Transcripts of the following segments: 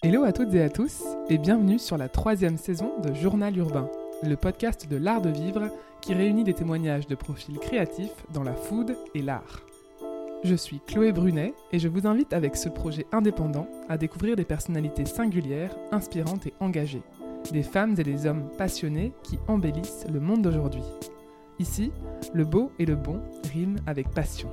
Hello à toutes et à tous et bienvenue sur la troisième saison de Journal Urbain, le podcast de l'art de vivre qui réunit des témoignages de profils créatifs dans la food et l'art. Je suis Chloé Brunet et je vous invite avec ce projet indépendant à découvrir des personnalités singulières, inspirantes et engagées, des femmes et des hommes passionnés qui embellissent le monde d'aujourd'hui. Ici, le beau et le bon riment avec passion.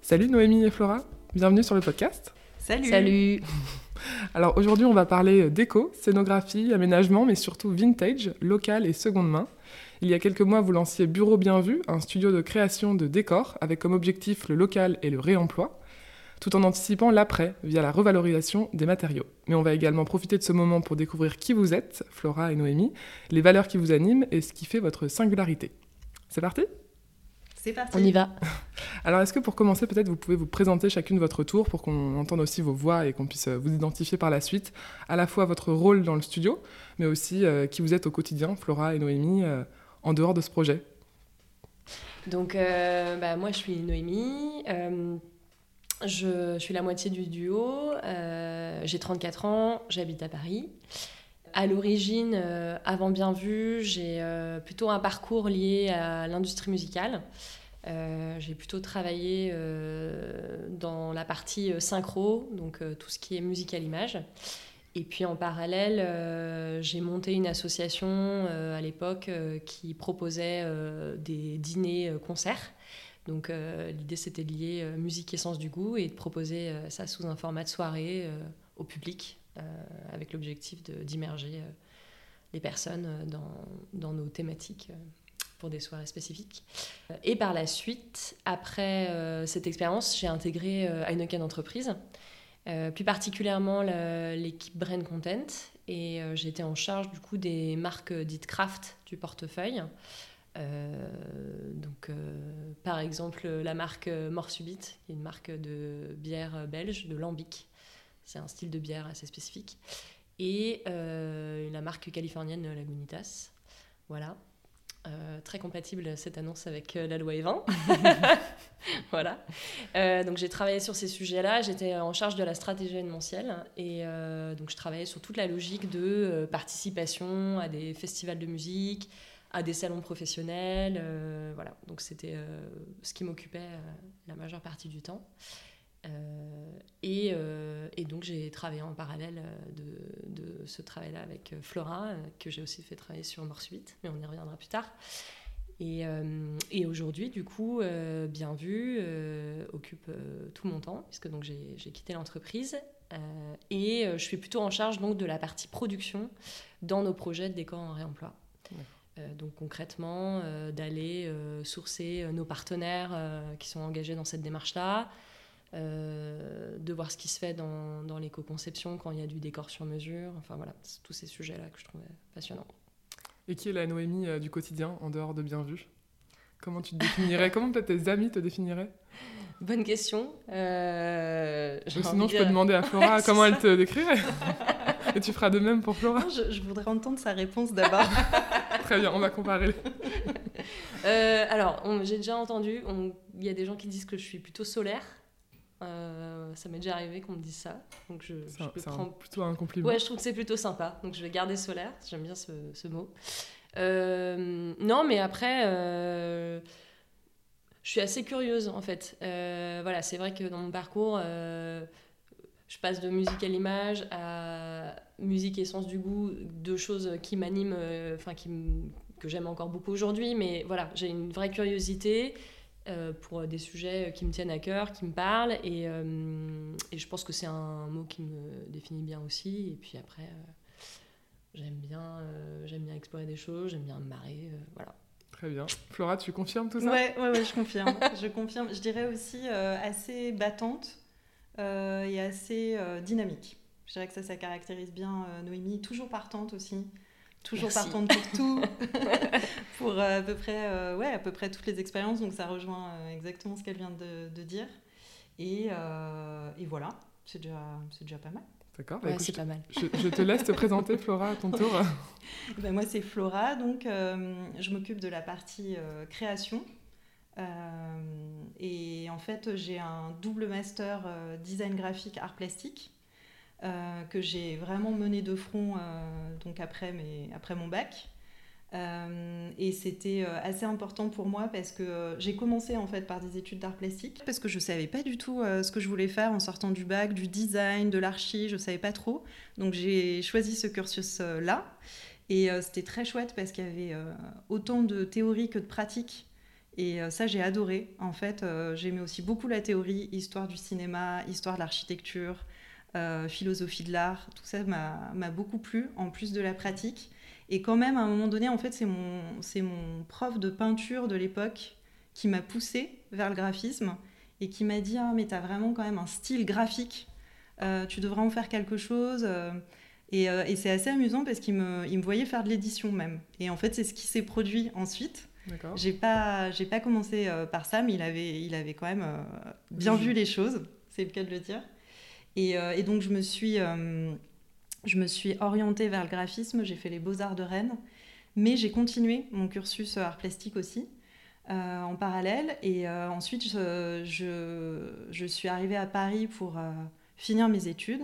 Salut Noémie et Flora, bienvenue sur le podcast. Salut. Salut. Alors aujourd'hui, on va parler déco, scénographie, aménagement, mais surtout vintage, local et seconde main. Il y a quelques mois, vous lanciez Bureau Bien Vu, un studio de création de décors avec comme objectif le local et le réemploi, tout en anticipant l'après via la revalorisation des matériaux. Mais on va également profiter de ce moment pour découvrir qui vous êtes, Flora et Noémie, les valeurs qui vous animent et ce qui fait votre singularité. C'est parti? C'est parti. On y va. Alors, est-ce que pour commencer, peut-être vous pouvez vous présenter chacune votre tour pour qu'on entende aussi vos voix et qu'on puisse euh, vous identifier par la suite, à la fois votre rôle dans le studio, mais aussi euh, qui vous êtes au quotidien, Flora et Noémie, euh, en dehors de ce projet? Donc, euh, bah, moi, je suis Noémie. euh, je, je suis la moitié du duo. euh, j'ai 34 ans. J'habite à Paris. À l'origine, euh, avant bien vu, j'ai euh, plutôt un parcours lié à l'industrie musicale. Euh, j'ai plutôt travaillé dans la partie synchro, donc tout ce qui est musique à l'image. Et puis en parallèle, j'ai monté une association à l'époque qui proposait des dîners-concerts. Donc l'idée c'était de lier musique et sens du goût et de proposer ça sous un format de soirée au public avec l'objectif d'immerger euh, les personnes euh, dans, nos thématiques euh, pour des soirées spécifiques. Euh, Et par la suite, après euh, cette expérience, j'ai intégré euh, Heineken Entreprise, euh, plus particulièrement l'équipe Brand Content. Et euh, j'étais en charge du coup des marques dites craft du portefeuille. Euh, donc, euh, par exemple, la marque Mort Subite, une marque de bière belge, de lambic. C'est un style de bière assez spécifique. Et euh, la marque californienne Lagunitas. Voilà. Euh, très compatible cette annonce avec euh, la loi Evin. voilà. Euh, donc j'ai travaillé sur ces sujets-là. J'étais en charge de la stratégie événementielle et donc je travaillais sur toute la logique de participation à des festivals de musique, à des salons professionnels. voilà. Donc c'était ce qui m'occupait la majeure partie du temps. Euh, et, euh, et donc j'ai travaillé en parallèle euh, de, de ce travail-là avec Flora, que j'ai aussi fait travailler sur Mort Subite, mais on y reviendra plus tard. Et, euh, et aujourd'hui, du coup, euh, bien vu, euh, occupe tout mon temps, puisque donc j'ai quitté l'entreprise. et je suis plutôt en charge donc de la partie production dans nos projets de décor en réemploi. Donc concrètement, d'aller sourcer nos partenaires qui sont engagés dans cette démarche-là, euh, de voir ce qui se fait dans, dans l'éco-conception quand il y a du décor sur mesure, enfin voilà, tous ces sujets-là que je trouvais passionnants. Et qui est la Noémie euh, du quotidien, en dehors de Bien Vu Comment tu te définirais? Comment peut-être tes amis te définiraient? Bonne question. Euh, Sinon, je peux demander à Flora Ouais, comment elle te décrirait. Et tu feras de même pour Flora Non, je, je voudrais entendre sa réponse d'abord. Très bien, on va comparer. Euh, alors, on- j'ai déjà entendu, il y a des gens qui disent que je suis plutôt solaire. Euh, ça m'est déjà arrivé qu'on me dise ça. Donc je, un- prends plutôt un compliment. Ouais, je trouve que c'est plutôt sympa. Donc je vais garder solaire. J'aime bien ce, ce mot. Euh, non, mais après, euh, je suis assez curieuse en fait. Voilà, c'est vrai que dans mon parcours, je passe de musique à l'image à musique et sens du goût, deux choses qui m'animent, enfin qui que j'aime encore beaucoup aujourd'hui. Mais voilà, j'ai une vraie curiosité. Euh, pour des sujets qui me tiennent à cœur, qui me parlent, et, euh, et je pense que c'est un mot qui me définit bien aussi. Et puis après, euh, j'aime bien, euh, j'aime bien explorer des choses, j'aime bien me marrer, euh, voilà. Très bien. Flora, tu confirmes tout ça? Ouais, ouais, ouais, je confirme. Je confirme. Je dirais aussi euh, assez battante euh, et assez euh, dynamique. Je dirais que ça, ça caractérise bien euh, Noémie. Toujours partante aussi. Toujours Merci. partante pour tout. pour euh, à peu près, euh, ouais, à peu près toutes les expériences. Donc ça rejoint euh, exactement ce qu'elle vient de, de dire. Et, euh, et voilà, c'est déjà, c'est déjà pas mal. D'accord. bah Ouais, écoute, c'est pas mal. je, je te laisse te présenter, Flora, à ton tour. Ben, moi, c'est Flora, donc euh, je m'occupe de la partie euh, création. Euh, et en fait, j'ai un double master design graphique art plastique que j'ai vraiment mené de front donc après, mes, après mon bac. Euh, et c'était euh, assez important pour moi parce que euh, j'ai commencé en fait par des études d'art plastique parce que je savais pas du tout ce que je voulais faire en sortant du bac, du design, de l'archi, je savais pas trop. Donc j'ai choisi ce cursus là et c'était très chouette parce qu'il y avait autant de théorie que de pratique. Et ça, j'ai adoré. En fait, j'aimais aussi beaucoup la théorie, histoire du cinéma, histoire de l'architecture, philosophie de l'art. Tout ça m'a beaucoup plu, en plus de la pratique. Et quand même, à un moment donné, en fait, c'est mon, prof de peinture de l'époque qui m'a poussé vers le graphisme et qui m'a dit Ah, mais tu as vraiment quand même un style graphique, euh, tu devrais en faire quelque chose. Euh, et, euh, et c'est assez amusant parce qu'il me, il me voyait faire de l'édition même. Et en fait, c'est ce qui s'est produit ensuite. J'ai pas, j'ai pas commencé par ça, mais il avait, il avait quand même bien vu les choses, c'est le cas de le dire. Et, et donc, je me suis je me suis orientée vers le graphisme, j'ai fait les beaux-arts de Rennes, mais j'ai continué mon cursus art plastique aussi. Euh, en parallèle. Et euh, ensuite, je, je, suis arrivée à Paris pour euh, finir mes études.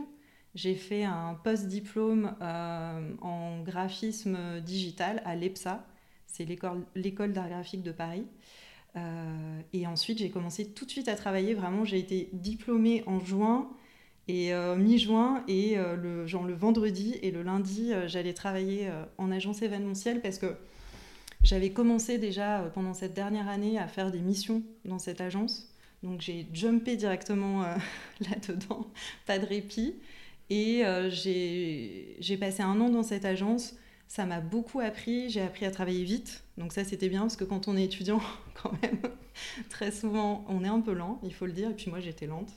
J'ai fait un post-diplôme en graphisme digital à l'EPSA, c'est l'école d'art graphique de Paris. et ensuite, j'ai commencé tout de suite à travailler. Vraiment, j'ai été diplômée en juin et euh, mi-juin, et euh, le, genre le vendredi et le lundi, euh, j'allais travailler en agence événementielle parce que j'avais commencé déjà pendant cette dernière année à faire des missions dans cette agence. Donc j'ai jumpé directement là-dedans, pas de répit. Et j'ai passé un an dans cette agence. Ça m'a beaucoup appris. J'ai appris à travailler vite. Donc ça, c'était bien parce que quand on est étudiant, quand même, très souvent, on est un peu lent, il faut le dire. Et puis moi, j'étais lente.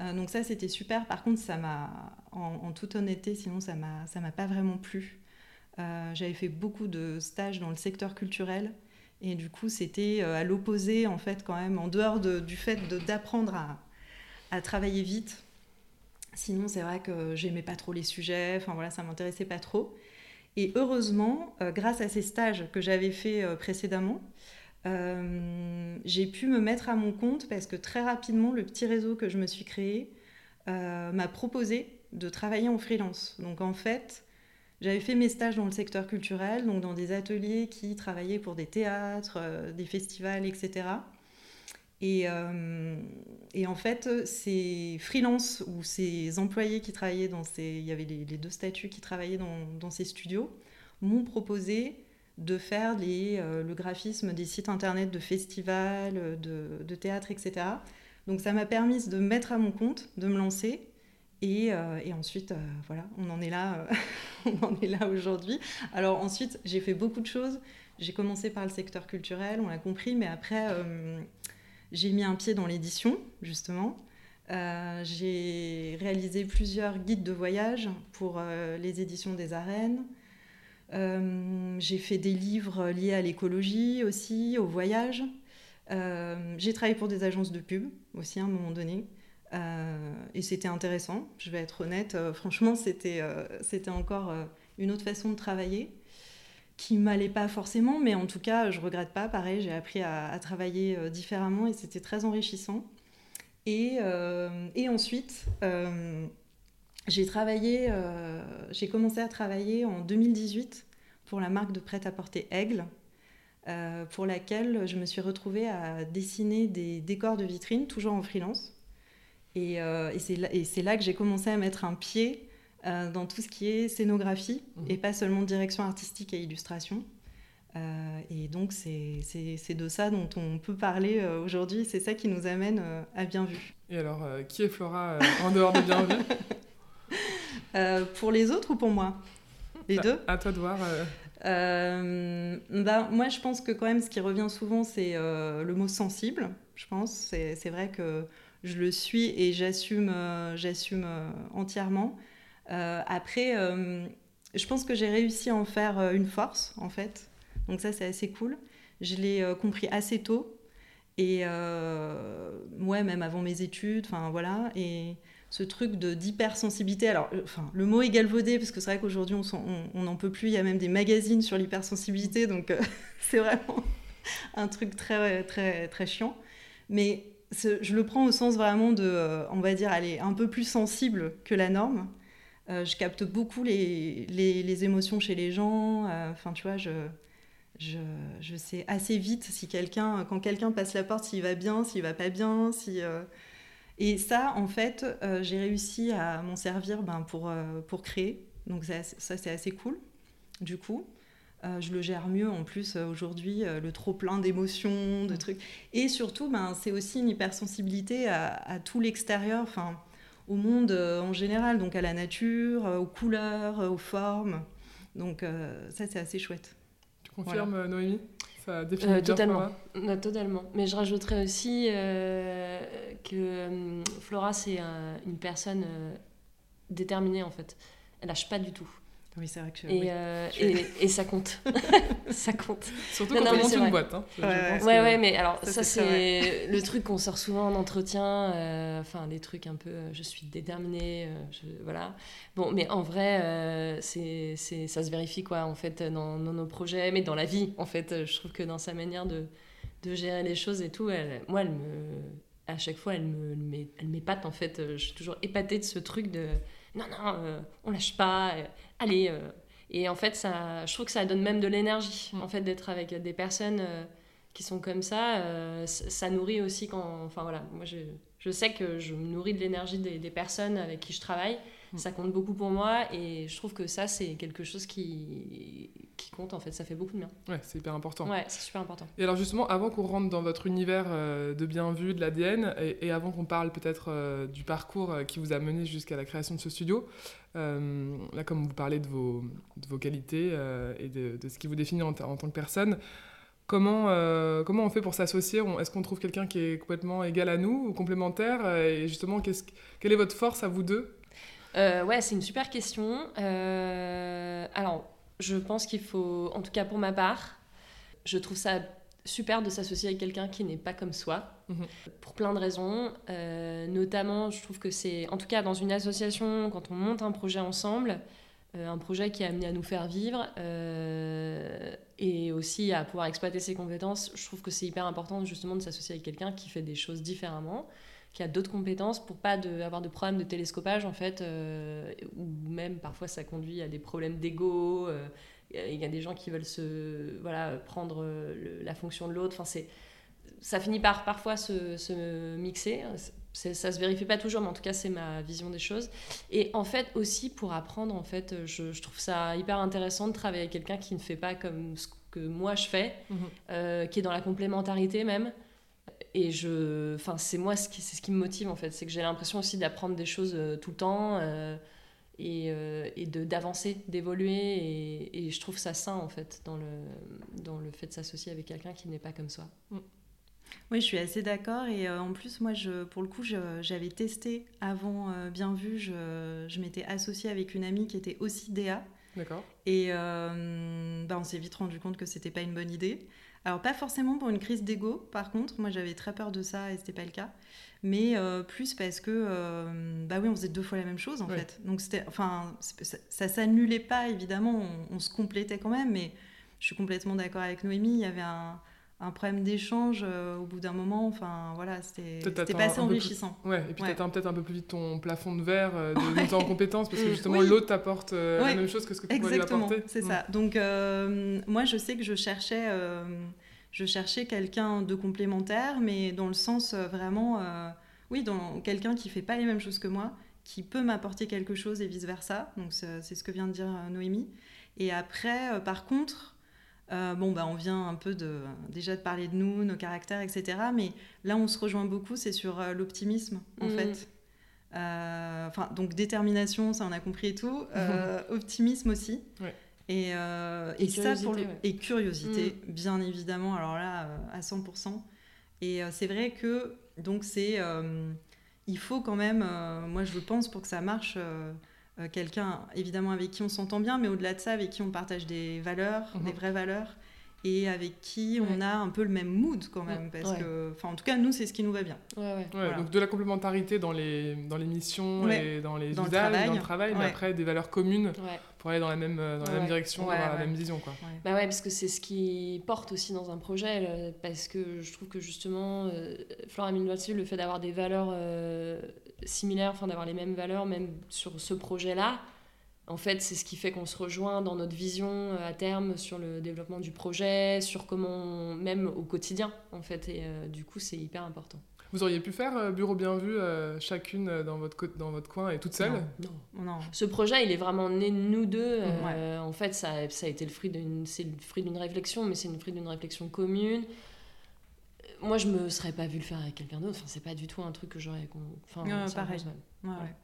Euh, donc ça, c'était super. Par contre, ça m'a, en, toute honnêteté, sinon ça m'a, ça m'a pas vraiment plu. Euh, j'avais fait beaucoup de stages dans le secteur culturel et du coup, c'était euh, à l'opposé, en fait, quand même, en dehors du fait d'apprendre à, travailler vite. Sinon, c'est vrai que j'aimais pas trop les sujets, enfin voilà, ça m'intéressait pas trop. Et heureusement, grâce à ces stages que j'avais fait précédemment, euh, j'ai pu me mettre à mon compte parce que très rapidement, le petit réseau que je me suis créé euh, m'a proposé de travailler en freelance. Donc en fait, j'avais fait mes stages dans le secteur culturel, donc dans des ateliers qui travaillaient pour des théâtres, euh, des festivals, etc. Et, en fait, ces freelance ou ces employés qui travaillaient dans ces... Il y avait les, deux statuts qui travaillaient dans ces studios, m'ont proposé de faire euh, le graphisme des sites internet de festivals, de, de théâtre, etc. Donc ça m'a permis de me mettre à mon compte, de me lancer. Et, euh, ensuite, euh, voilà, on en est là, on en est là aujourd'hui. Alors ensuite, j'ai fait beaucoup de choses. J'ai commencé par le secteur culturel, on l'a compris, mais après, j'ai mis un pied dans l'édition, justement. j'ai réalisé plusieurs guides de voyage pour les éditions des arènes. Euh, j'ai fait des livres liés à l'écologie aussi, au voyage. Euh, j'ai travaillé pour des agences de pub aussi à un moment donné. Euh, et c'était intéressant, je vais être honnête. franchement, c'était c'était encore une autre façon de travailler qui m'allait pas forcément, mais en tout cas, je regrette pas. Pareil, j'ai appris à, travailler différemment et c'était très enrichissant. Et, ensuite, j'ai j'ai commencé à travailler en 2018 pour la marque de prêt-à-porter Aigle, euh, pour laquelle je me suis retrouvée à dessiner des décors de vitrine, toujours en freelance. Et, euh, et c'est là, que j'ai commencé à mettre un pied dans tout ce qui est scénographie mmh. et pas seulement direction artistique et illustration. et donc c'est de ça dont on peut parler aujourd'hui, c'est ça qui nous amène à Bien Vu. Et alors, qui est Flora en dehors de Bien Vu? Euh, pour les autres ou pour moi? Les bah, deux À toi de voir. Euh. Euh, bah, moi, je pense que quand même, ce qui revient souvent, c'est le mot sensible. Je pense, c'est vrai que je le suis et j'assume, j'assume entièrement. après, je pense que j'ai réussi à en faire une force, en fait. Donc ça, c'est assez cool. Je l'ai compris assez tôt et ouais, même avant mes études. Enfin voilà. Et ce truc d'hypersensibilité. Alors, euh, enfin, le mot est galvaudé parce que c'est vrai qu'aujourd'hui on n'en peut plus. Il y a même des magazines sur l'hypersensibilité, donc euh, c'est vraiment un truc très très très chiant. Mais je le prends au sens vraiment de, on va dire, aller un peu plus sensible que la norme. je capte beaucoup les, les, émotions chez les gens. Enfin, tu vois, je, je, je, sais assez vite si quelqu'un, quand quelqu'un passe la porte, s'il va bien, s'il va pas bien, si. Et ça, en fait, j'ai réussi à m'en servir ben, pour, pour créer. Donc ça, ça c'est assez cool, du coup. Euh, je le gère mieux en plus euh, aujourd'hui, euh, le trop plein d'émotions, de mm. trucs. Et surtout, ben, c'est aussi une hypersensibilité à, à tout l'extérieur, enfin, au monde en général, donc à la nature, aux couleurs, aux formes. Donc ça, c'est assez chouette. Tu confirmes, Noémie? Ça définit Totalement. totalement. Mais je rajouterais aussi que Flora, c'est une personne déterminée en fait. Elle lâche pas du tout. Oui, c'est vrai que et, euh, et, ça compte. ça compte. Surtout quand on monte une boîte. Hein. Ouais, ouais, mais alors ça, c'est le truc qu'on sort souvent en entretien. Euh, enfin, des trucs un peu, euh, je suis déterminée, voilà. Bon, mais en vrai, c'est, ça se vérifie quoi, en fait, dans, nos projets, mais dans la vie, en fait. Je trouve que dans sa manière de, de gérer les choses et tout, elle, moi, elle me, à chaque fois, elle me, elle m'épate en fait. Je suis toujours épatée de ce truc de non, non, on lâche pas allez. Euh, et en fait, ça, je trouve que ça donne même de l'énergie, mm. en fait, d'être avec des personnes euh, qui sont comme ça. Euh, ça nourrit aussi quand. Enfin voilà, moi je, je sais que je me nourris de l'énergie des, des, personnes avec qui je travaille. Mm. Ça compte beaucoup pour moi et je trouve que ça, c'est quelque chose qui, qui compte en fait. Ça fait beaucoup de bien. Ouais, c'est hyper important. Ouais, c'est super important. Et alors, justement, avant qu'on rentre dans votre univers de bien vu, de l'ADN, et, et, avant qu'on parle peut-être du parcours qui vous a mené jusqu'à la création de ce studio, euh, là, comme vous parlez de vos, de vos qualités euh, et de, de, ce qui vous définit en, tant que personne, comment, euh, comment on fait pour s'associer? Est-ce qu'on trouve quelqu'un qui est complètement égal à nous ou complémentaire? Et justement, quelle est votre force à vous deux? Ouais, c'est une super question. alors, je pense qu'il faut, en tout cas pour ma part, je trouve ça super de s'associer avec quelqu'un qui n'est pas comme soi, mhm. pour plein de raisons. Euh, notamment, je trouve que c'est, en tout cas dans une association, quand on monte un projet ensemble, euh, un projet qui est amené à nous faire vivre euh, et aussi à pouvoir exploiter ses compétences, je trouve que c'est hyper important justement de s'associer avec quelqu'un qui fait des choses différemment qui a d'autres compétences pour pas de, avoir de problèmes de télescopage en fait ou même parfois ça conduit à des problèmes d'ego il y a des gens qui veulent se voilà prendre la fonction de l'autre. Enfin c'est ça finit par parfois se, se mixer. Ça se vérifie pas toujours mais en tout cas c'est ma vision des choses. Et en fait aussi pour apprendre en fait je, je trouve ça hyper intéressant de travailler avec quelqu'un qui ne fait pas comme ce que moi je fais euh, qui est dans la complémentarité même et je enfin c'est moi ce qui c'est ce qui me motive en fait c'est que j'ai l'impression aussi d'apprendre des choses euh, tout le temps euh, et, euh, et d'avancer, d'évoluer. Et, et, je trouve ça sain, en fait, dans le, dans le fait de s'associer avec quelqu'un qui n'est pas comme soi. Mm. Oui, je suis assez d'accord. Et euh, en plus, moi, je, pour le coup, j'avais testé avant euh, Bien Vu. Je, je m'étais associée avec une amie qui était aussi DA. D'accord. Et bah, on s'est vite rendu compte que c'était pas une bonne idée. Alors, pas forcément pour une crise d'ego, par contre. Moi, j'avais très peur de ça et c'était pas le cas. Mais euh, plus parce que euh, bah oui on faisait deux fois la même chose en fait. Donc c'était enfin ça, ça s'annulait pas évidemment. On, se complétait quand même mais je suis complètement d'accord avec Noémie. Il y avait un, un problème d'échange euh, au bout d'un moment enfin voilà c'était pas assez enrichissant. Ouais et puis tu atteins peut-être un peu plus vite ton plafond de verre de monter en compétence parce que justement l'autre t'apporte la même chose que ce que tu pourrais lui apporter. c'est ça. Mm. donc moi je sais que je cherchais je cherchais quelqu'un de complémentaire, mais dans le sens euh, vraiment, euh, oui, dans quelqu'un qui fait pas les mêmes choses que moi, qui peut m'apporter quelque chose et vice versa. Donc c'est ce que vient de dire euh, Noémie. Et après, par contre, bon bah on vient un peu de déjà de parler de nous, nos caractères, etc. Mais là, on se rejoint beaucoup, c'est sur l'optimisme en mmh. fait. Enfin, donc détermination, ça on a compris et tout. optimisme aussi. Ouais. Et, euh, et, ça pour le... et curiosité, mm. bien évidemment. Alors là, euh, à 100%. Et euh, c'est vrai que donc c'est, il faut quand même, moi je pense pour que ça marche, quelqu'un évidemment avec qui on s'entend bien, mais au-delà de ça, avec qui on partage des valeurs, mm-hmm. des vraies valeurs, et avec qui on Ouais. a un peu le même mood quand même. Parce Ouais. que, enfin, en tout cas, nous, c'est ce qui nous va bien. Ouais, ouais. Ouais, Voilà. Donc de la complémentarité dans les, dans les missions Ouais. et dans les Dans le usages, travail. dans le travail, mais après des valeurs communes Ouais. pour aller dans la même, euh, dans la même direction, la même vision. Quoi. Ouais. Bah ouais, parce que c'est ce qui porte aussi dans un projet, le- parce que je trouve que justement, euh, Flore a mis le doigt dessus, le fait d'avoir des valeurs euh, similaires, enfin d'avoir les mêmes valeurs, même sur ce projet-là, en fait, c'est ce qui fait qu'on se rejoint dans notre vision euh, à terme sur le développement du projet, sur comment, on- même au quotidien, en fait, et euh, du coup, c'est hyper important. Vous auriez pu faire euh, bureau bien vu, euh, chacune dans votre, dans votre coin et toute seule? Non, non. Non. Ce projet, il est vraiment né de nous deux. Euh, En fait, ça, a- ça a été le fruit d'une, c'est le fruit d'une réflexion, mais c'est le fruit d'une réflexion commune. Moi, je me serais pas vu le faire avec quelqu'un d'autre. Enfin, c'est pas du tout un truc que j'aurais. Enfin, pareil. Ouais, ouais.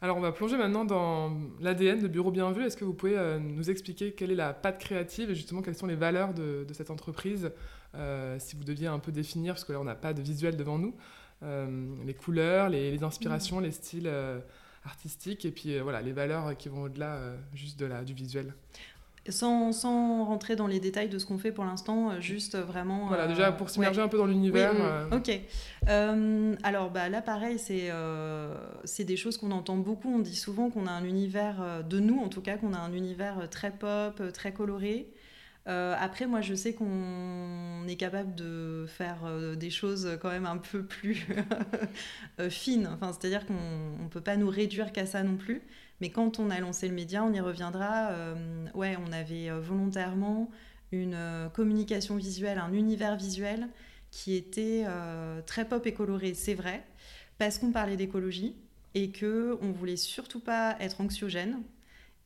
Alors on va plonger maintenant dans l'ADN de Bureau Bien Vu. Est-ce que vous pouvez euh, nous expliquer quelle est la patte créative et justement quelles sont les valeurs de, de cette entreprise euh, Si vous deviez un peu définir, parce que là on n'a pas de visuel devant nous, euh, les couleurs, les, les inspirations, les styles euh, artistiques et puis euh, voilà les valeurs qui vont au-delà euh, juste de la, du visuel? Sans, sans rentrer dans les détails de ce qu'on fait pour l'instant, euh, juste vraiment. Voilà, euh, déjà pour s'immerger un peu dans l'univers. mm, euh, Ok. Euh, alors bah, là, pareil, c'est euh, des choses qu'on entend beaucoup. On dit souvent qu'on a un univers, euh, de nous en tout cas, qu'on a un univers euh, très pop, euh, très coloré. Euh, après, moi, je sais qu'on est capable de faire euh, des choses quand même un peu plus euh, fines. Enfin, C'est-à-dire qu'on ne peut pas nous réduire qu'à ça non plus. Mais quand on a lancé le média, on y reviendra. euh, ouais, on avait euh, volontairement une euh, communication visuelle, un univers visuel qui était très pop et coloré, c'est vrai, parce qu'on parlait d'écologie et que on voulait surtout pas être anxiogène.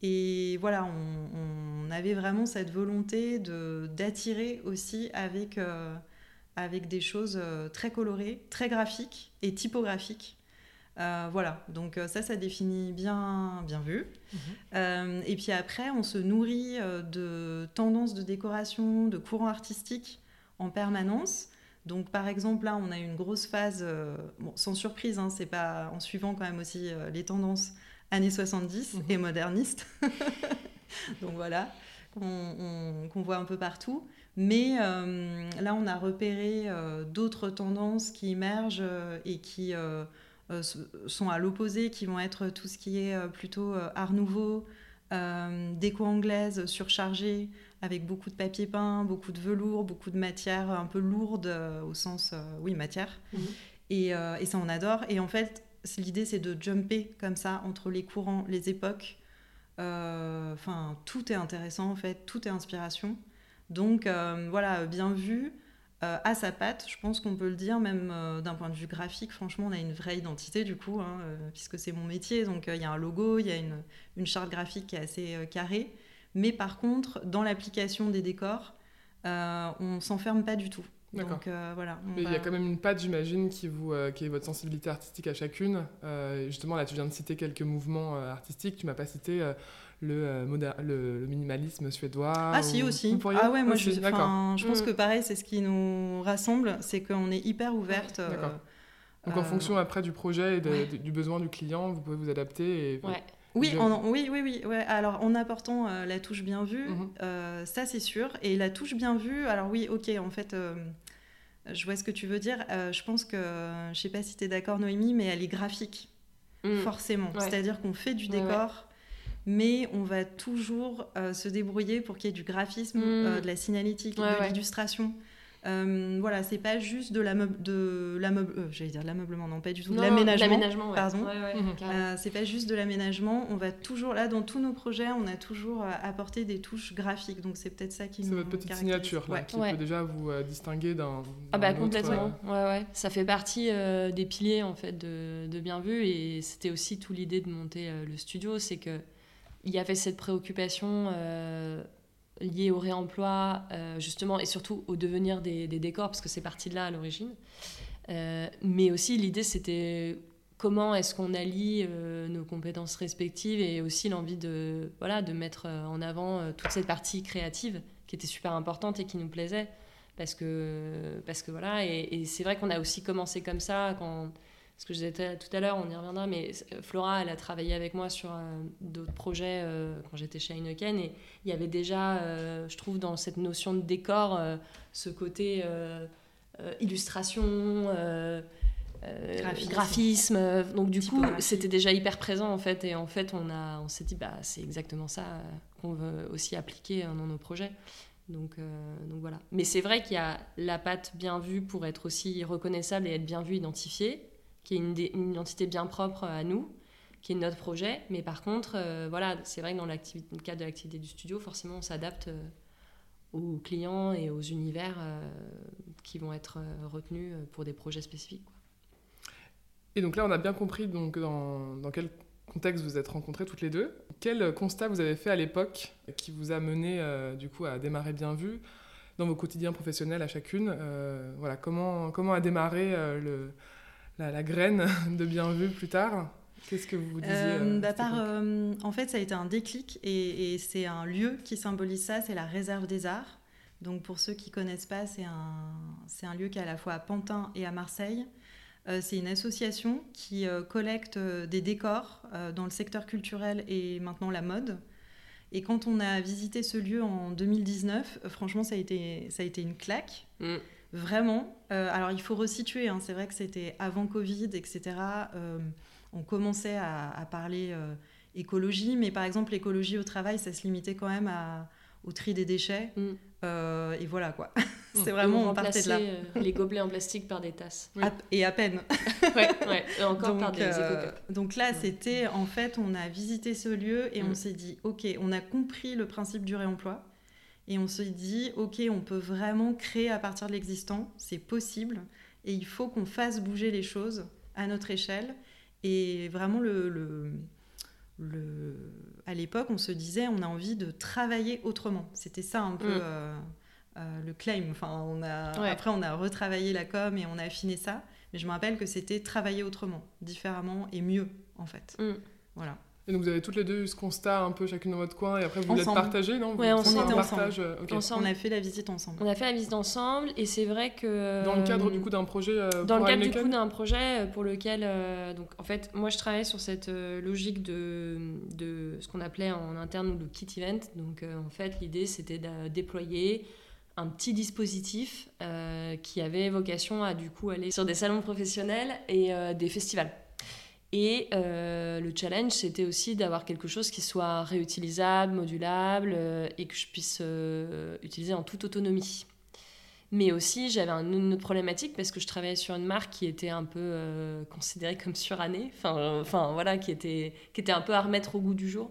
Et voilà, on, avait vraiment cette volonté de d'attirer aussi avec avec des choses très colorées, très graphiques et typographiques. Euh, voilà, donc euh, ça, ça définit bien, bien vu. Mhm. Euh, et puis après, on se nourrit de tendances de décoration, de courants artistiques en permanence. Donc par exemple, là, on a une grosse phase, euh, bon, sans surprise, hein, c'est pas en suivant quand même aussi les tendances années 70 Mhm. et modernistes. Donc voilà, qu'on on- qu'on voit un peu partout. Mais là, on a repéré d'autres tendances qui émergent et qui sont à l'opposé, qui vont être tout ce qui est euh, plutôt euh, art nouveau, euh, déco anglaise surchargée, avec beaucoup de papier peint, beaucoup de velours, beaucoup de matière un peu lourde euh, au sens, euh, oui, matière. Mhm. Et, euh, et ça, on adore. Et en fait, l'idée, c'est de jumper comme ça entre les courants, les époques. Euh, Enfin, tout est intéressant en fait, tout est inspiration. Donc euh, voilà, bien vu, euh, à sa patte, je pense qu'on peut le dire, même euh, d'un point de vue graphique, franchement, on a une vraie identité du coup, hein, euh, puisque c'est mon métier. Donc il y a un logo, il y a une, une charte graphique qui est assez carrée. Mais par contre, dans l'application des décors, on s'enferme pas du tout. Donc voilà. Mais il y a quand même une patte, j'imagine, qui, vous, qui est votre sensibilité artistique à chacune. Justement, là, tu viens de citer quelques mouvements artistiques. Tu m'as pas cité le, euh, le, le minimalisme suédois. Ah si aussi. Vous Ah ouais, moi Aussi, je, je pense Mm. que pareil, c'est ce qui nous rassemble, c'est qu'on est hyper ouverte. euh, D'accord. Donc, en euh, fonction après du projet et de- ouais. de- du besoin du client, vous pouvez vous adapter. Et... Ouais. Oui, en- oui, oui, oui. Ouais. Alors, en apportant euh, la touche bien vue, Mhm. euh, ça c'est sûr. Et la touche bien vue, alors oui, ok, en fait, euh, je vois ce que tu veux dire. Euh, je pense que, je sais pas si tu es d'accord, Noémie, mais elle est graphique, Mm. forcément. Ouais. C'est-à-dire qu'on fait du Ouais, décor. Mais on va toujours euh, se débrouiller pour qu'il y ait du graphisme, Mm. euh, de la signalétique, Ouais, de ouais. l'illustration. Euh, voilà, c'est pas juste de l'ameub- de l'ameub- euh, j'allais dire l'ameublement, non pas du tout, de Non, l'aménagement. l'aménagement, ouais. pardon. Ouais, ouais, carrément. Euh, c'est pas juste de l'aménagement, on va toujours là dans tous nos projets, on a toujours apporté des touches graphiques, donc c'est peut-être ça qui C'est nous votre petite signature là, Ouais. qui Ouais. peut déjà vous euh, distinguer d'un. Ah bah autre, complètement, euh, ouais ouais. Ça fait partie euh, des piliers en fait de, de Bien Vu et c'était aussi tout l'idée de monter euh, le studio, c'est que il y avait cette préoccupation euh, liée au réemploi euh, justement et surtout au devenir des, décors parce que c'est parti de là à l'origine. Euh, mais aussi l'idée c'était comment est-ce qu'on allie nos compétences respectives et aussi l'envie de voilà de mettre en avant toute cette partie créative qui était super importante et qui nous plaisait parce que parce que voilà et, et c'est vrai qu'on a aussi commencé comme ça quand ce que je disais tout à l'heure, on y reviendra, mais Flora, elle a travaillé avec moi sur d'autres projets quand j'étais chez Heineken, et il y avait déjà, je trouve, dans cette notion de décor, ce côté illustration, euh, graphisme. Donc du coup, c'était déjà hyper présent en fait. Et en fait, on, a, on s'est dit, bah, c'est exactement ça euh, qu'on veut aussi appliquer euh, dans nos projets. Donc, donc voilà. Mais c'est vrai qu'il y a la patte bien vue pour être aussi reconnaissable et être bien vue, identifiée, qui est une, une identité bien propre à nous, qui est notre projet. Mais par contre, voilà, c'est vrai que dans le cadre de l'activité du studio, forcément, on s'adapte aux clients et aux univers qui vont être retenus pour des projets spécifiques. Et donc là, on a bien compris donc, dans, dans quel contexte vous êtes rencontrés toutes les deux. Quel constat vous avez fait à l'époque qui vous a mené euh, du coup à démarrer bien vu dans vos quotidiens professionnels à chacune euh, Voilà, comment, comment a démarré euh, le, la, graine de bien vu plus tard Qu'est-ce que vous disiez bah, En fait, ça a été un déclic et, et c'est un lieu qui symbolise ça, c'est la réserve des arts. Donc pour ceux qui connaissent pas, c'est un, un lieu qui est à la fois à Pantin et à Marseille. Euh, c'est une association qui euh, collecte euh, des décors dans le secteur culturel et maintenant la mode. Et quand on a visité ce lieu en 2019, franchement, ça a été, ça a été une claque. Mm. Vraiment. alors, il faut resituer. Hein. c'est vrai que c'était avant Covid, etc. on commençait à, parler écologie, mais par exemple, l'écologie au travail, ça se limitait quand même au tri des déchets. Mm. et voilà quoi. C'est vraiment on partait de là. Euh, les gobelets en plastique par des tasses. Et à peine. ouais, ouais. Et encore donc, par des euh, Donc là, c'était en fait, on a visité ce lieu et on mm. s'est dit, ok, on a compris le principe du réemploi. Et on s'est dit, ok, on peut vraiment créer à partir de l'existant, c'est possible. Et il faut qu'on fasse bouger les choses à notre échelle. Et vraiment, le, le, le... à l'époque, on se disait, on a envie de travailler autrement. C'était ça un peu. Mm. Euh, euh, le claim. Enfin, on a, Après, on a retravaillé la com et on a affiné ça. Mais je me rappelle que c'était travailler autrement, différemment et mieux, en fait. Mm. Voilà. Et donc vous avez toutes les deux eu ce constat un peu chacune dans votre coin et après vous l'êtes partagé, non? Oui, on, était euh, ensemble. On a fait la visite ensemble. On a fait la visite ensemble et c'est vrai que... Dans le cadre du coup d'un projet euh, Dans le cadre du coup d'un projet pour lequel... donc en fait, moi je travaille sur cette logique de, de ce qu'on appelait en interne le kit event. Donc en fait l'idée c'était de déployer un petit dispositif euh, qui avait vocation à du coup aller sur des salons professionnels et euh, des festivals. Et euh, le challenge, c'était aussi d'avoir quelque chose qui soit réutilisable, modulable et que je puisse utiliser en toute autonomie. Mais aussi, j'avais une autre problématique parce que je travaillais sur une marque qui était un peu considérée comme surannée, enfin, enfin voilà, qui était, qui était un peu à remettre au goût du jour.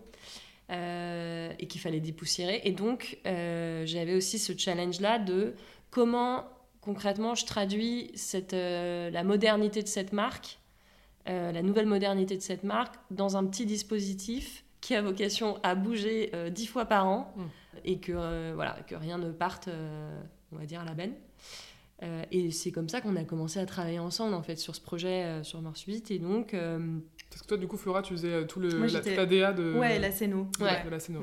Euh, et qu'il fallait dépoussiérer. Et donc, euh, j'avais aussi ce challenge-là de comment concrètement je traduis cette, euh, la modernité de cette marque, la nouvelle modernité de cette marque, dans un petit dispositif qui a vocation à bouger dix fois par an mmh. et que, voilà, que rien ne parte, on va dire, à la benne. et c'est comme ça qu'on a commencé à travailler ensemble en fait sur ce projet sur Mort Subite. Et donc, parce que toi, du coup, Flora, tu faisais euh, tout le, la, toute la DA de, ouais, la Céno. Ouais. De la Céno,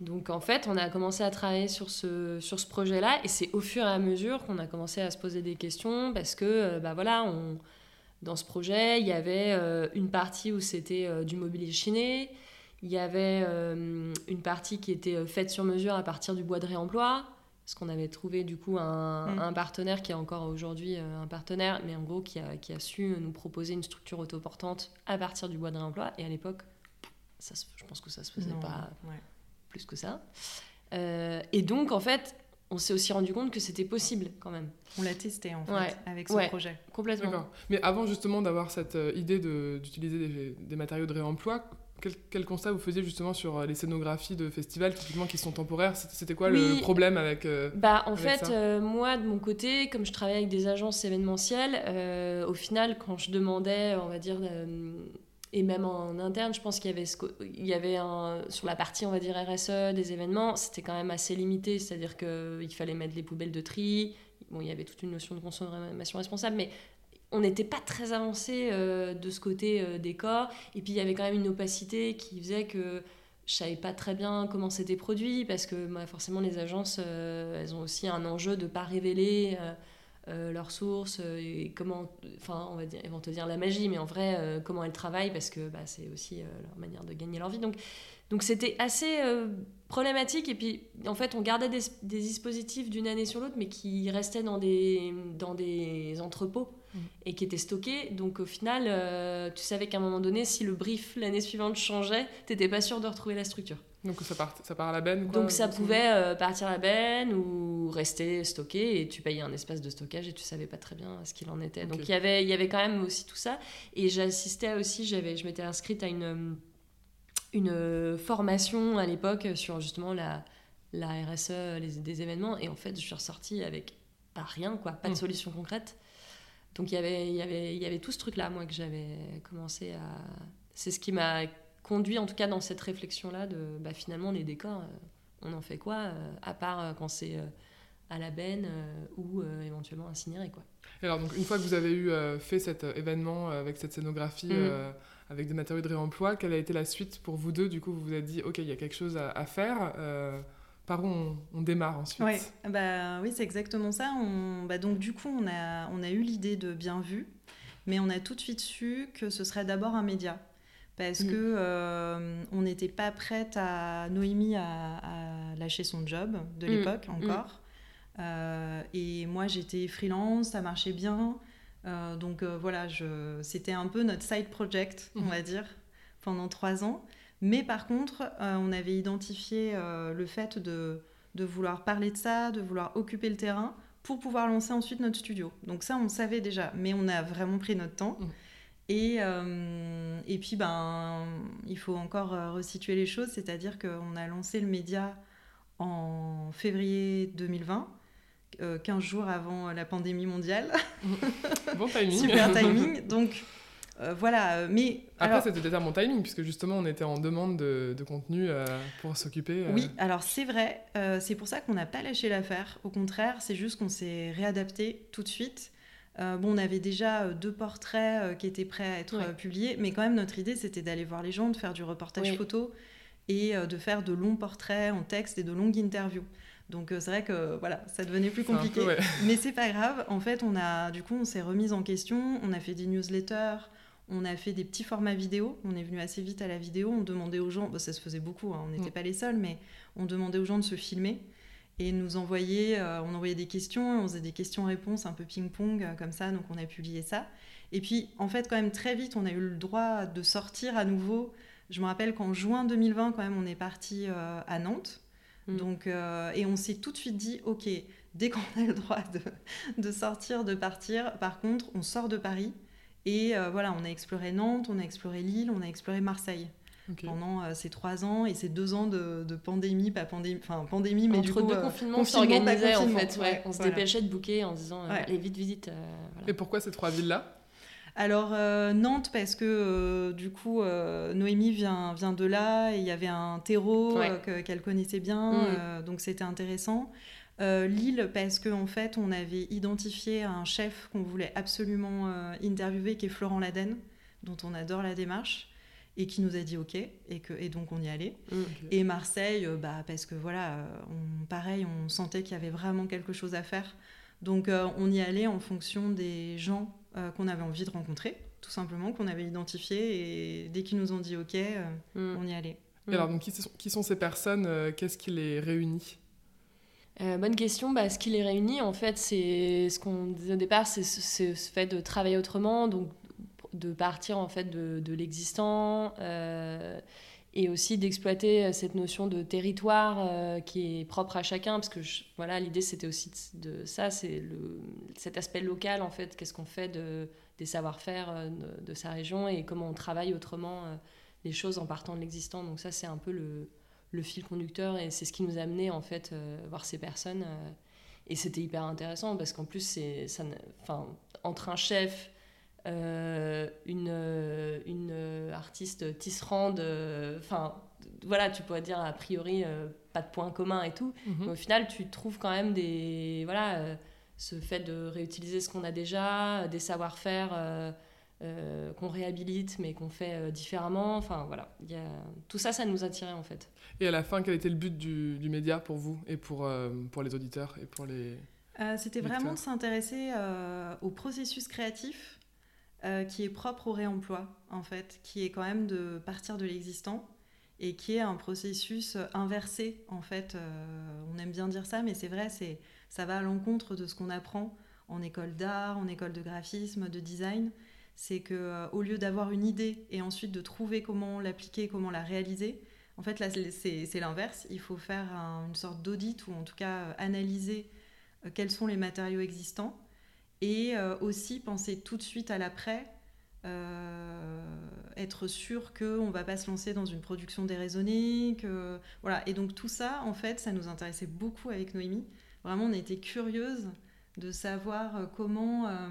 Donc en fait, on a commencé à travailler sur ce, sur ce projet-là et c'est au fur et à mesure qu'on a commencé à se poser des questions parce que euh, bah voilà, on, dans ce projet, il y avait euh, une partie où c'était du mobilier chiné, il y avait une partie qui était faite sur mesure à partir du bois de réemploi, parce qu'on avait trouvé du coup un, mm. un partenaire qui est encore aujourd'hui euh, un partenaire, mais en gros qui a, qui a, su nous proposer une structure autoportante à partir du bois de réemploi. Et à l'époque, je pense que ça se faisait pas plus que ça. Euh, et donc, en fait, on s'est aussi rendu compte que c'était possible quand même. On l'a testé en fait avec ce projet. Complètement. Mais avant justement d'avoir cette euh, idée d'utiliser des, des, matériaux de réemploi, quel, constat vous faisiez justement sur euh, les scénographies de festivals typiquement qui sont temporaires? C'était quoi le problème avec euh, Bah en fait, euh, moi de mon côté, comme je travaille avec des agences événementielles, au final, quand je demandais, on va dire, et même en interne, je pense qu'il y avait, il y avait sur la partie, on va dire RSE des événements, c'était quand même assez limité, c'est-à-dire qu'il fallait mettre les poubelles de tri. Bon, il y avait toute une notion de consommation responsable, mais on n'était pas très avancé euh, de ce côté euh, des corps. Et puis il y avait quand même une opacité qui faisait que je savais pas très bien comment c'était produit parce que bah, forcément les agences, euh, elles ont aussi un enjeu de ne pas révéler leurs sources et comment, enfin, on va dire, ils vont te dire la magie, mais en vrai, comment elles travaillent parce que bah, c'est aussi leur manière de gagner leur vie. Donc, donc c'était assez problématique. Et puis, en fait, on gardait des, dispositifs d'une année sur l'autre, mais qui restaient dans des, dans des entrepôts mm. et qui étaient stockés. Donc, au final, euh, tu savais qu'à un moment donné, si le brief l'année suivante changeait, tu n'étais pas sûr de retrouver la structure. Donc, ça part, ça part à la benne Donc, ça pouvait euh, partir à la benne ou rester stocké et tu payais un espace de stockage et tu savais pas très bien ce qu'il en était. Donc, il y avait, il y avait quand même aussi tout ça. Et j'assistais aussi, je m'étais inscrite à une une euh, formation à l'époque sur justement la, la RSE, les, des événements. Et en fait, je suis ressortie avec pas rien, quoi, pas de mm. solution concrète. Donc il y avait, y, avait, y avait tout ce truc-là, moi, que j'avais commencé à... C'est ce qui m'a conduit, en tout cas, dans cette réflexion-là, de bah, finalement, les décors, euh, on en fait quoi, euh, à part quand c'est à la benne ou éventuellement incinéré, quoi. alors, donc, une fois que vous avez eu fait cet événement avec cette scénographie... Mm avec des matériaux de réemploi. Quelle a été la suite pour vous deux? Du coup, vous vous êtes dit, OK, il y a quelque chose à, faire. Euh, par où on, démarre ensuite? Ouais, bah, Oui, c'est exactement ça. On, bah, donc, du coup, on a, on a eu l'idée de bien vu, mais on a tout de suite su que ce serait d'abord un média. Parce mm. que euh, on n'était pas prête à Noémie à, lâcher son job de mm. l'époque mm. encore. Euh, et moi, j'étais freelance, ça marchait bien. Euh, donc voilà, c'était un peu notre side project, on va mhm. dire, pendant trois ans. Mais par contre, on avait identifié le fait de, de, vouloir parler de ça, de vouloir occuper le terrain pour pouvoir lancer ensuite notre studio. Donc ça, on savait déjà, mais on a vraiment pris notre temps. Mhm. Et, et puis, ben, il faut encore resituer les choses, c'est-à-dire qu'on a lancé le média en février 2020. 15 euh, jours avant la pandémie mondiale. bon timing. Super timing. Donc euh, voilà, mais... Après, c'était peut-être un bon timing, puisque justement, on était en demande de, contenu euh, pour s'occuper. Oui, alors c'est vrai, c'est pour ça qu'on n'a pas lâché l'affaire. Au contraire, c'est juste qu'on s'est réadapté tout de suite. Bon, on avait déjà deux portraits qui étaient prêts à être publiés, mais quand même, notre idée, c'était d'aller voir les gens, de faire du reportage photo et de faire de longs portraits en texte et de longues interviews. Donc euh, c'est vrai que voilà, ça devenait plus compliqué. Mais c'est pas grave. En fait, on a du coup, on s'est remise en question. On a fait des newsletters. On a fait des petits formats vidéo. On est venu assez vite à la vidéo. On demandait aux gens, ça se faisait beaucoup. Hein, on n'était mm. pas les seuls, mais on demandait aux gens de se filmer et nous envoyer. Euh, on envoyait des questions. On faisait des questions-réponses un peu ping-pong euh, comme ça. Donc on a publié ça. Et puis en fait, quand même très vite, on a eu le droit de sortir à nouveau. Je me rappelle qu'en juin 2020, quand même, on est parti à Nantes. Mm. Donc, euh, et on s'est tout de suite dit, ok, dès qu'on a le droit de, de, sortir, de partir, par contre, on sort de Paris. Et euh, voilà, on a exploré Nantes, on a exploré Lille, on a exploré Marseille. Pendant euh, ces trois ans et ces deux ans de, de pandémie, pas pandémie, enfin pandémie, mais Entre du coup, deux confinements, on s'organisait en fait. on se dépêchait de booker en disant allez vite visite. Et pourquoi ces trois villes-là? Alors euh, Nantes parce que euh, du coup euh, Noémie vient, vient de là et il y avait un terreau qu'elle connaissait bien mm. donc c'était intéressant. Lille parce qu'en en fait on avait identifié un chef qu'on voulait absolument interviewer qui est Florent Laden dont on adore la démarche et qui nous a dit ok et, que, et donc on y allait. Mm. Et Marseille bah, parce que voilà on, pareil on sentait qu'il y avait vraiment quelque chose à faire donc on y allait en fonction des gens euh, qu'on avait envie de rencontrer, tout simplement, qu'on avait identifié. Et dès qu'ils nous ont dit OK, euh, mm. on y allait. Et alors, donc, qui, sont, ces personnes euh, Qu'est-ce qui les réunit? Bonne question. Bah, ce qui les réunit, en fait, c'est ce qu'on disait au départ, c'est ce, fait de travailler autrement, donc de partir en fait de, de l'existant et aussi d'exploiter euh, cette notion de territoire euh, qui est propre à chacun parce que voilà l'idée c'était aussi de, ça c'est le cet aspect local en fait qu'est-ce qu'on fait de des savoir-faire euh, de, sa région et comment on travaille autrement les choses en partant de l'existant. Donc ça c'est un peu le, le, fil conducteur et c'est ce qui nous a amené en fait voir ces personnes et c'était hyper intéressant parce qu'en plus c'est ça enfin entre un chef euh, une, euh, une euh, artiste tisserande, enfin voilà, tu pourrais dire a priori pas de points communs et tout, mhm. mais au final tu trouves quand même des voilà ce fait de réutiliser ce qu'on a déjà, des savoir-faire qu'on réhabilite mais qu'on fait différemment. Enfin voilà, y a... tout ça, ça nous attirait en fait. Et à la fin, quel était le but du, du média pour vous et pour, pour les auditeurs et pour les, C'était vraiment de s'intéresser au processus créatif qui est propre au réemploi, en fait, qui est quand même de partir de l'existant et qui est un processus inversé, en fait. on aime bien dire ça, mais c'est vrai, c'est ça va à l'encontre de ce qu'on apprend en école d'art, en école de graphisme, de design. C'est que euh, au lieu d'avoir une idée et ensuite de trouver comment l'appliquer, comment la réaliser, en fait là c'est l'inverse. Il faut faire une sorte d'audit ou en tout cas euh, analyser euh, quels sont les matériaux existants et aussi penser tout de suite à l'après. être sûr qu'on ne va pas se lancer dans une production déraisonnée. Que... Voilà. Et donc tout ça, en fait, ça nous intéressait beaucoup avec Noémie. Vraiment, on était curieuse de savoir euh, comment euh,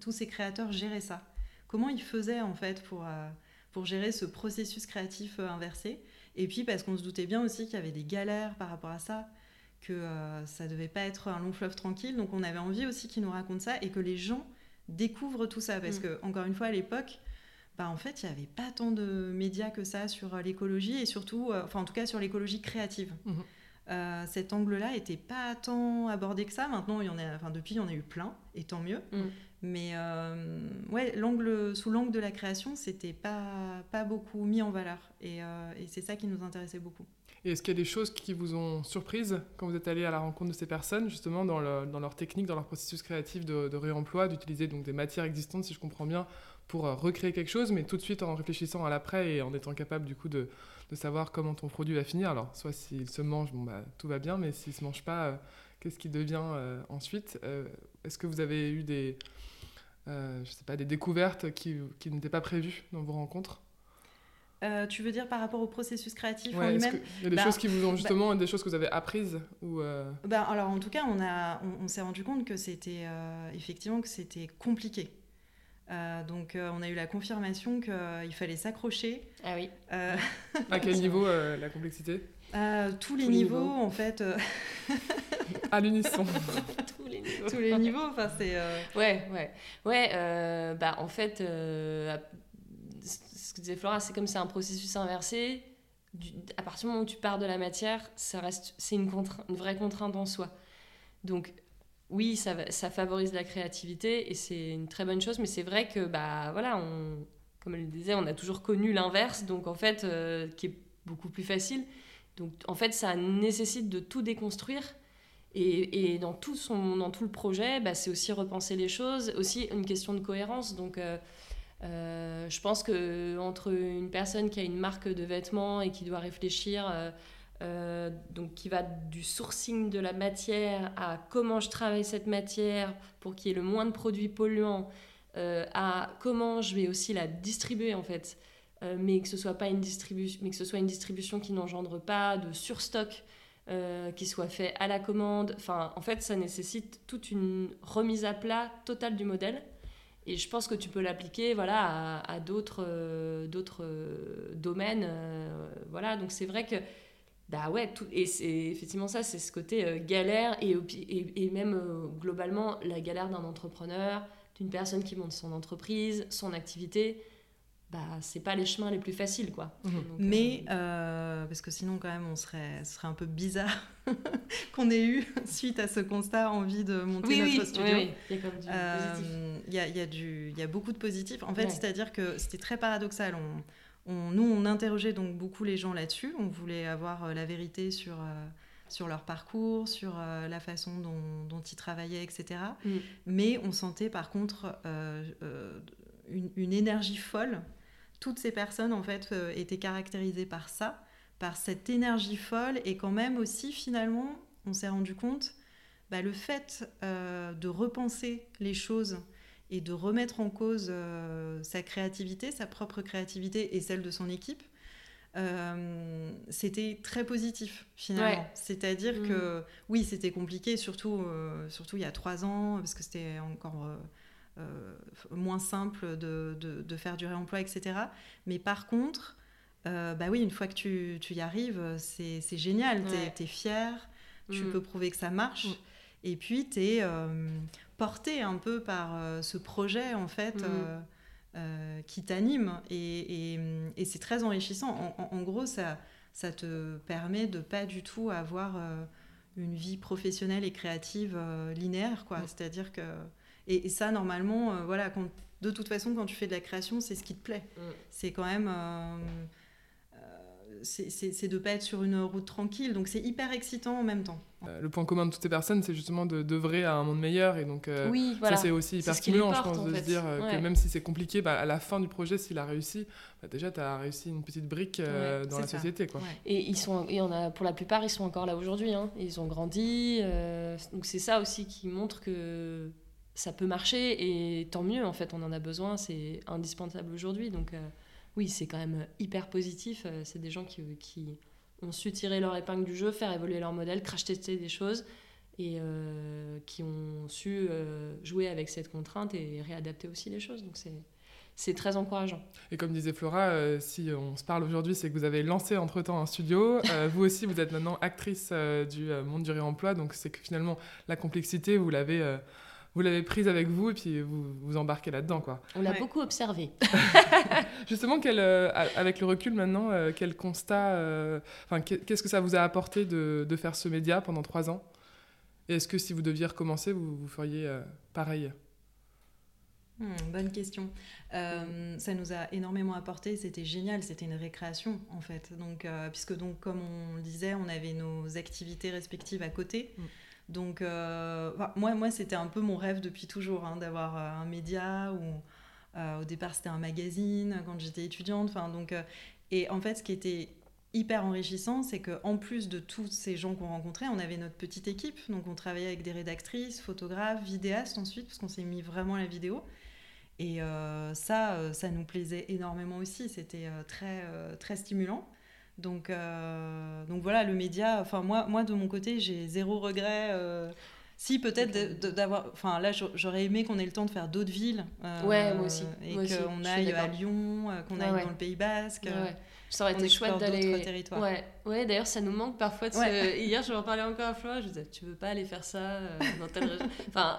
tous ces créateurs géraient ça. Comment ils faisaient en fait pour, euh, pour gérer ce processus créatif inversé. Et puis parce qu'on se doutait bien aussi qu'il y avait des galères par rapport à ça, que ça devait pas être un long fleuve tranquille. Donc on avait envie aussi qu'ils nous racontent ça et que les gens découvrent tout ça. Parce mm. que, encore une fois, à l'époque, bah, en fait, il n'y avait pas tant de médias que ça sur l'écologie et surtout, enfin en tout cas sur l'écologie créative. Mm-hmm. Euh, cet angle-là n'était pas tant abordé que ça. Maintenant, il y en a, enfin, depuis, il y en a eu plein, et tant mieux. Mm. Mais euh, ouais, l'angle, sous l'angle de la création, c'était pas, pas beaucoup mis en valeur. Et, euh, et c'est ça qui nous intéressait beaucoup. Et est-ce qu'il y a des choses qui vous ont surprise quand vous êtes allé à la rencontre de ces personnes, justement dans, leur technique, dans leur processus créatif de, réemploi, d'utiliser donc des matières existantes, si je comprends bien, pour recréer quelque chose, mais tout de suite en réfléchissant à l'après et en étant capable du coup de, savoir comment ton produit va finir? Alors, soit s'il se mange, bon, bah, tout va bien, mais s'il ne se mange pas, euh, qu'est-ce qui devient euh, ensuite? Euh, Est-ce que vous avez eu des, découvertes qui n'étaient pas prévues dans vos rencontres? Tu veux dire par rapport au processus créatif en lui-même Il y a des bah, choses qui vous ont bah justement, des choses que vous avez apprises ou bah, Alors en tout cas, on, a, on s'est rendu compte que c'était effectivement que c'était compliqué. Euh, donc euh, on a eu la confirmation qu'il euh, fallait s'accrocher. Ah oui. à quel niveau la complexité tous, les niveaux, en fait. à l'unisson. tous les niveaux. tous les niveaux. Enfin c'est. Ouais ouais ouais. bah en fait, ce que disait Flora, c'est comme c'est un processus inversé. à partir du moment où tu pars de la matière, ça reste c'est une, une vraie contrainte en soi. Donc oui, ça, ça, favorise la créativité et c'est une très bonne chose, mais c'est vrai que, bah, voilà, on, comme elle le disait, on a toujours connu l'inverse, donc en fait, euh, qui est beaucoup plus facile. Donc en fait, ça nécessite de tout déconstruire. Et, et dans, tout son, dans tout le projet, bah, c'est aussi repenser les choses, aussi une question de cohérence. Donc euh, euh, je pense que entre une personne qui a une marque de vêtements et qui doit réfléchir euh, donc qui va du sourcing de la matière à comment je travaille cette matière pour qu'il y ait le moins de produits polluants, euh, à comment je vais aussi la distribuer en fait, euh, mais que ce soit pas une distribution, mais que ce soit une distribution qui n'engendre pas de surstock, qui soit fait à la commande. Enfin, en fait, ça nécessite toute une remise à plat totale du modèle. Et je pense que tu peux l'appliquer voilà, à, à d'autres, d'autres domaines. voilà, donc c'est vrai que bah ouais, tout, et c'est effectivement ça, c'est ce côté euh, galère et, et, et même euh, globalement la galère d'un entrepreneur, d'une personne qui monte son entreprise, son activité. Bah, c'est pas les chemins les plus faciles quoi. Mmh. Mais euh, parce que sinon quand même on serait ce serait un peu bizarre qu'on ait eu suite à ce constat envie de monter notre studio. Oui, il y a comme du positif. Il y a, y, a du, y a beaucoup de positifs. En fait, c'est-à-dire que c'était très paradoxal. On, nous, on interrogeait donc beaucoup les gens là-dessus. On voulait avoir euh, la vérité sur, euh, sur leur parcours, sur euh, la façon dont, ils travaillaient, etc. Mm. Mais on sentait par contre une, énergie folle. Toutes ces personnes, en fait, étaient caractérisées par ça, par cette énergie folle. Et quand même aussi, finalement, on s'est rendu compte, bah, le fait de repenser les choses et de remettre en cause euh, sa créativité, sa propre créativité et celle de son équipe, euh, c'était très positif finalement. C'est-à-dire mm. que oui, c'était compliqué, surtout, euh, surtout il y a trois ans, parce que c'était encore moins simple de, de, faire du réemploi, etc. Mais par contre, bah oui, une fois que tu, tu y arrives, c'est génial, tu es, fier, tu mm. peux prouver que ça marche. Mm. Et puis, tu es porté un peu par euh, ce projet, en fait, mm. euh, euh, qui t'anime. Et, et, c'est très enrichissant. En, gros, ça, ça te permet de pas du tout avoir une vie professionnelle et créative linéaire, quoi. C'est-à-dire que et, ça, normalement, voilà, quand, de toute façon, quand tu fais de la création, c'est ce qui te plaît. C'est quand même c'est de pas être sur une route tranquille. Donc c'est hyper excitant en même temps. Euh, le point commun de toutes ces personnes, c'est justement d'œuvrer à un monde meilleur. Et donc, euh, ça, c'est aussi hyper stimulant, je pense, de se dire euh, que même si c'est compliqué, bah, à la fin du projet, s'il a réussi, bah, déjà, tu as réussi une petite brique dans la société. Quoi. Et, ils sont, et on a, pour la plupart, ils sont encore là aujourd'hui. Hein. Ils ont grandi. donc, c'est ça aussi qui montre que ça peut marcher. Et tant mieux, en fait, on en a besoin. C'est indispensable aujourd'hui. Donc oui, c'est quand même hyper positif. Euh, c'est des gens qui, qui, ont su tirer leur épingle du jeu, faire évoluer leur modèle, crash tester des choses et euh, qui ont su euh, jouer avec cette contrainte et réadapter aussi les choses. Donc c'est c'est très encourageant. Et comme disait Flora, si on se parle aujourd'hui, c'est que vous avez lancé entre-temps un studio. vous aussi, vous êtes maintenant actrice du monde du réemploi. Donc c'est que finalement, la complexité, vous l'avez vous l'avez prise avec vous et puis vous vous embarquez là-dedans. quoi. On l'a beaucoup observé. Justement, quel, euh, avec le recul maintenant, euh, quel constat, euh, enfin, qu'est-ce que ça vous a apporté de, de, faire ce média pendant trois ans? Et est-ce que si vous deviez recommencer, vous, vous feriez pareil? Hmm, bonne question. ça nous a énormément apporté, c'était génial, c'était une récréation en fait. Donc, puisque donc, comme on le disait, on avait nos activités respectives à côté. Hmm. Donc, euh, moi, moi c'était un peu mon rêve depuis toujours, hein, d'avoir euh, un média ou euh, au départ c'était un magazine quand j'étais étudiante. Donc, et en fait, ce qui était hyper enrichissant, c'est qu'en plus de tous ces gens qu'on rencontrait, on avait notre petite équipe. Donc, on travaillait avec des rédactrices, photographes, vidéastes ensuite, parce qu'on s'est mis vraiment à la vidéo. Et ça, ça nous plaisait énormément aussi. C'était très, très stimulant. Donc, euh, donc voilà, le média, enfin moi, moi de mon côté, j'ai zéro regret. Euh, si peut-être d'avoir, enfin là j'aurais aimé qu'on ait le temps de faire d'autres villes. Euh, ouais, moi aussi. Et qu'on aille à Lyon, qu'on aille dans le Pays Basque. Ça aurait été chouette d'aller. territoires. Ouais, ouais d'ailleurs ça nous manque parfois. De ce... Hier je en parlais encore à Flora, je disais tu veux pas aller faire ça dans telle région? Enfin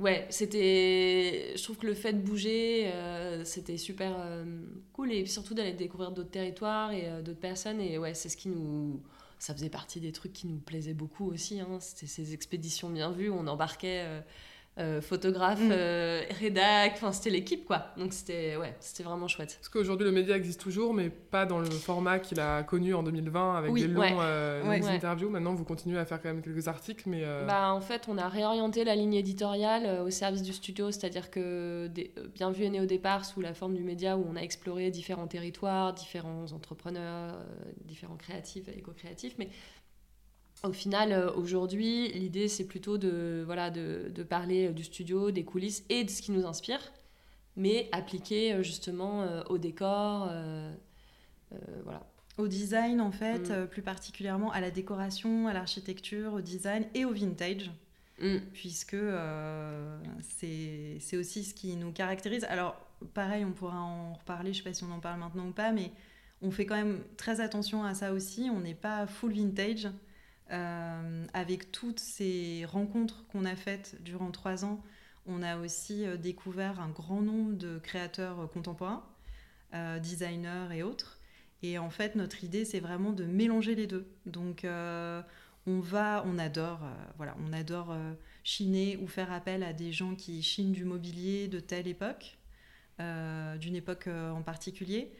ouais, c'était. Je trouve que le fait de bouger, euh, c'était super euh, cool et surtout d'aller découvrir d'autres territoires et euh, d'autres personnes. Et ouais, c'est ce qui nous. Ça faisait partie des trucs qui nous plaisaient beaucoup aussi. Hein. C'était ces expéditions bien vues. On embarquait euh, photographe, mm. euh, rédac, enfin c'était l'équipe quoi. Donc c'était ouais, c'était vraiment chouette. Parce qu'aujourd'hui le média existe toujours, mais pas dans le format qu'il a connu en 2020 avec des longs, euh, longues interviews. Maintenant vous continuez à faire quand même quelques articles, mais bah en fait on a réorienté la ligne éditoriale au service du studio, c'est-à-dire que des, bien vu est né au départ sous la forme du média où on a exploré différents territoires, différents entrepreneurs, différents créatifs, éco-créatifs, mais au final, euh, aujourd'hui, l'idée, c'est plutôt de, voilà, de, de, parler euh, du studio, des coulisses et de ce qui nous inspire, mais appliqué euh, justement au décor. voilà. Au design, en fait, mm. plus particulièrement à la décoration, à l'architecture, au design et au vintage. Mm. Puisque c'est aussi ce qui nous caractérise. Alors, pareil, on pourra en reparler, je ne sais pas si on en parle maintenant ou pas, mais on fait quand même très attention à ça aussi. On n'est pas full vintage. Euh, avec toutes ces rencontres qu'on a faites durant trois ans, on a aussi euh, découvert un grand nombre de créateurs euh, contemporains, designers et autres. Et en fait, notre idée, c'est vraiment de mélanger les deux. Donc, on va, on adore, voilà, on adore chiner ou faire appel à des gens qui chinent du mobilier de telle époque, d'une époque en particulier.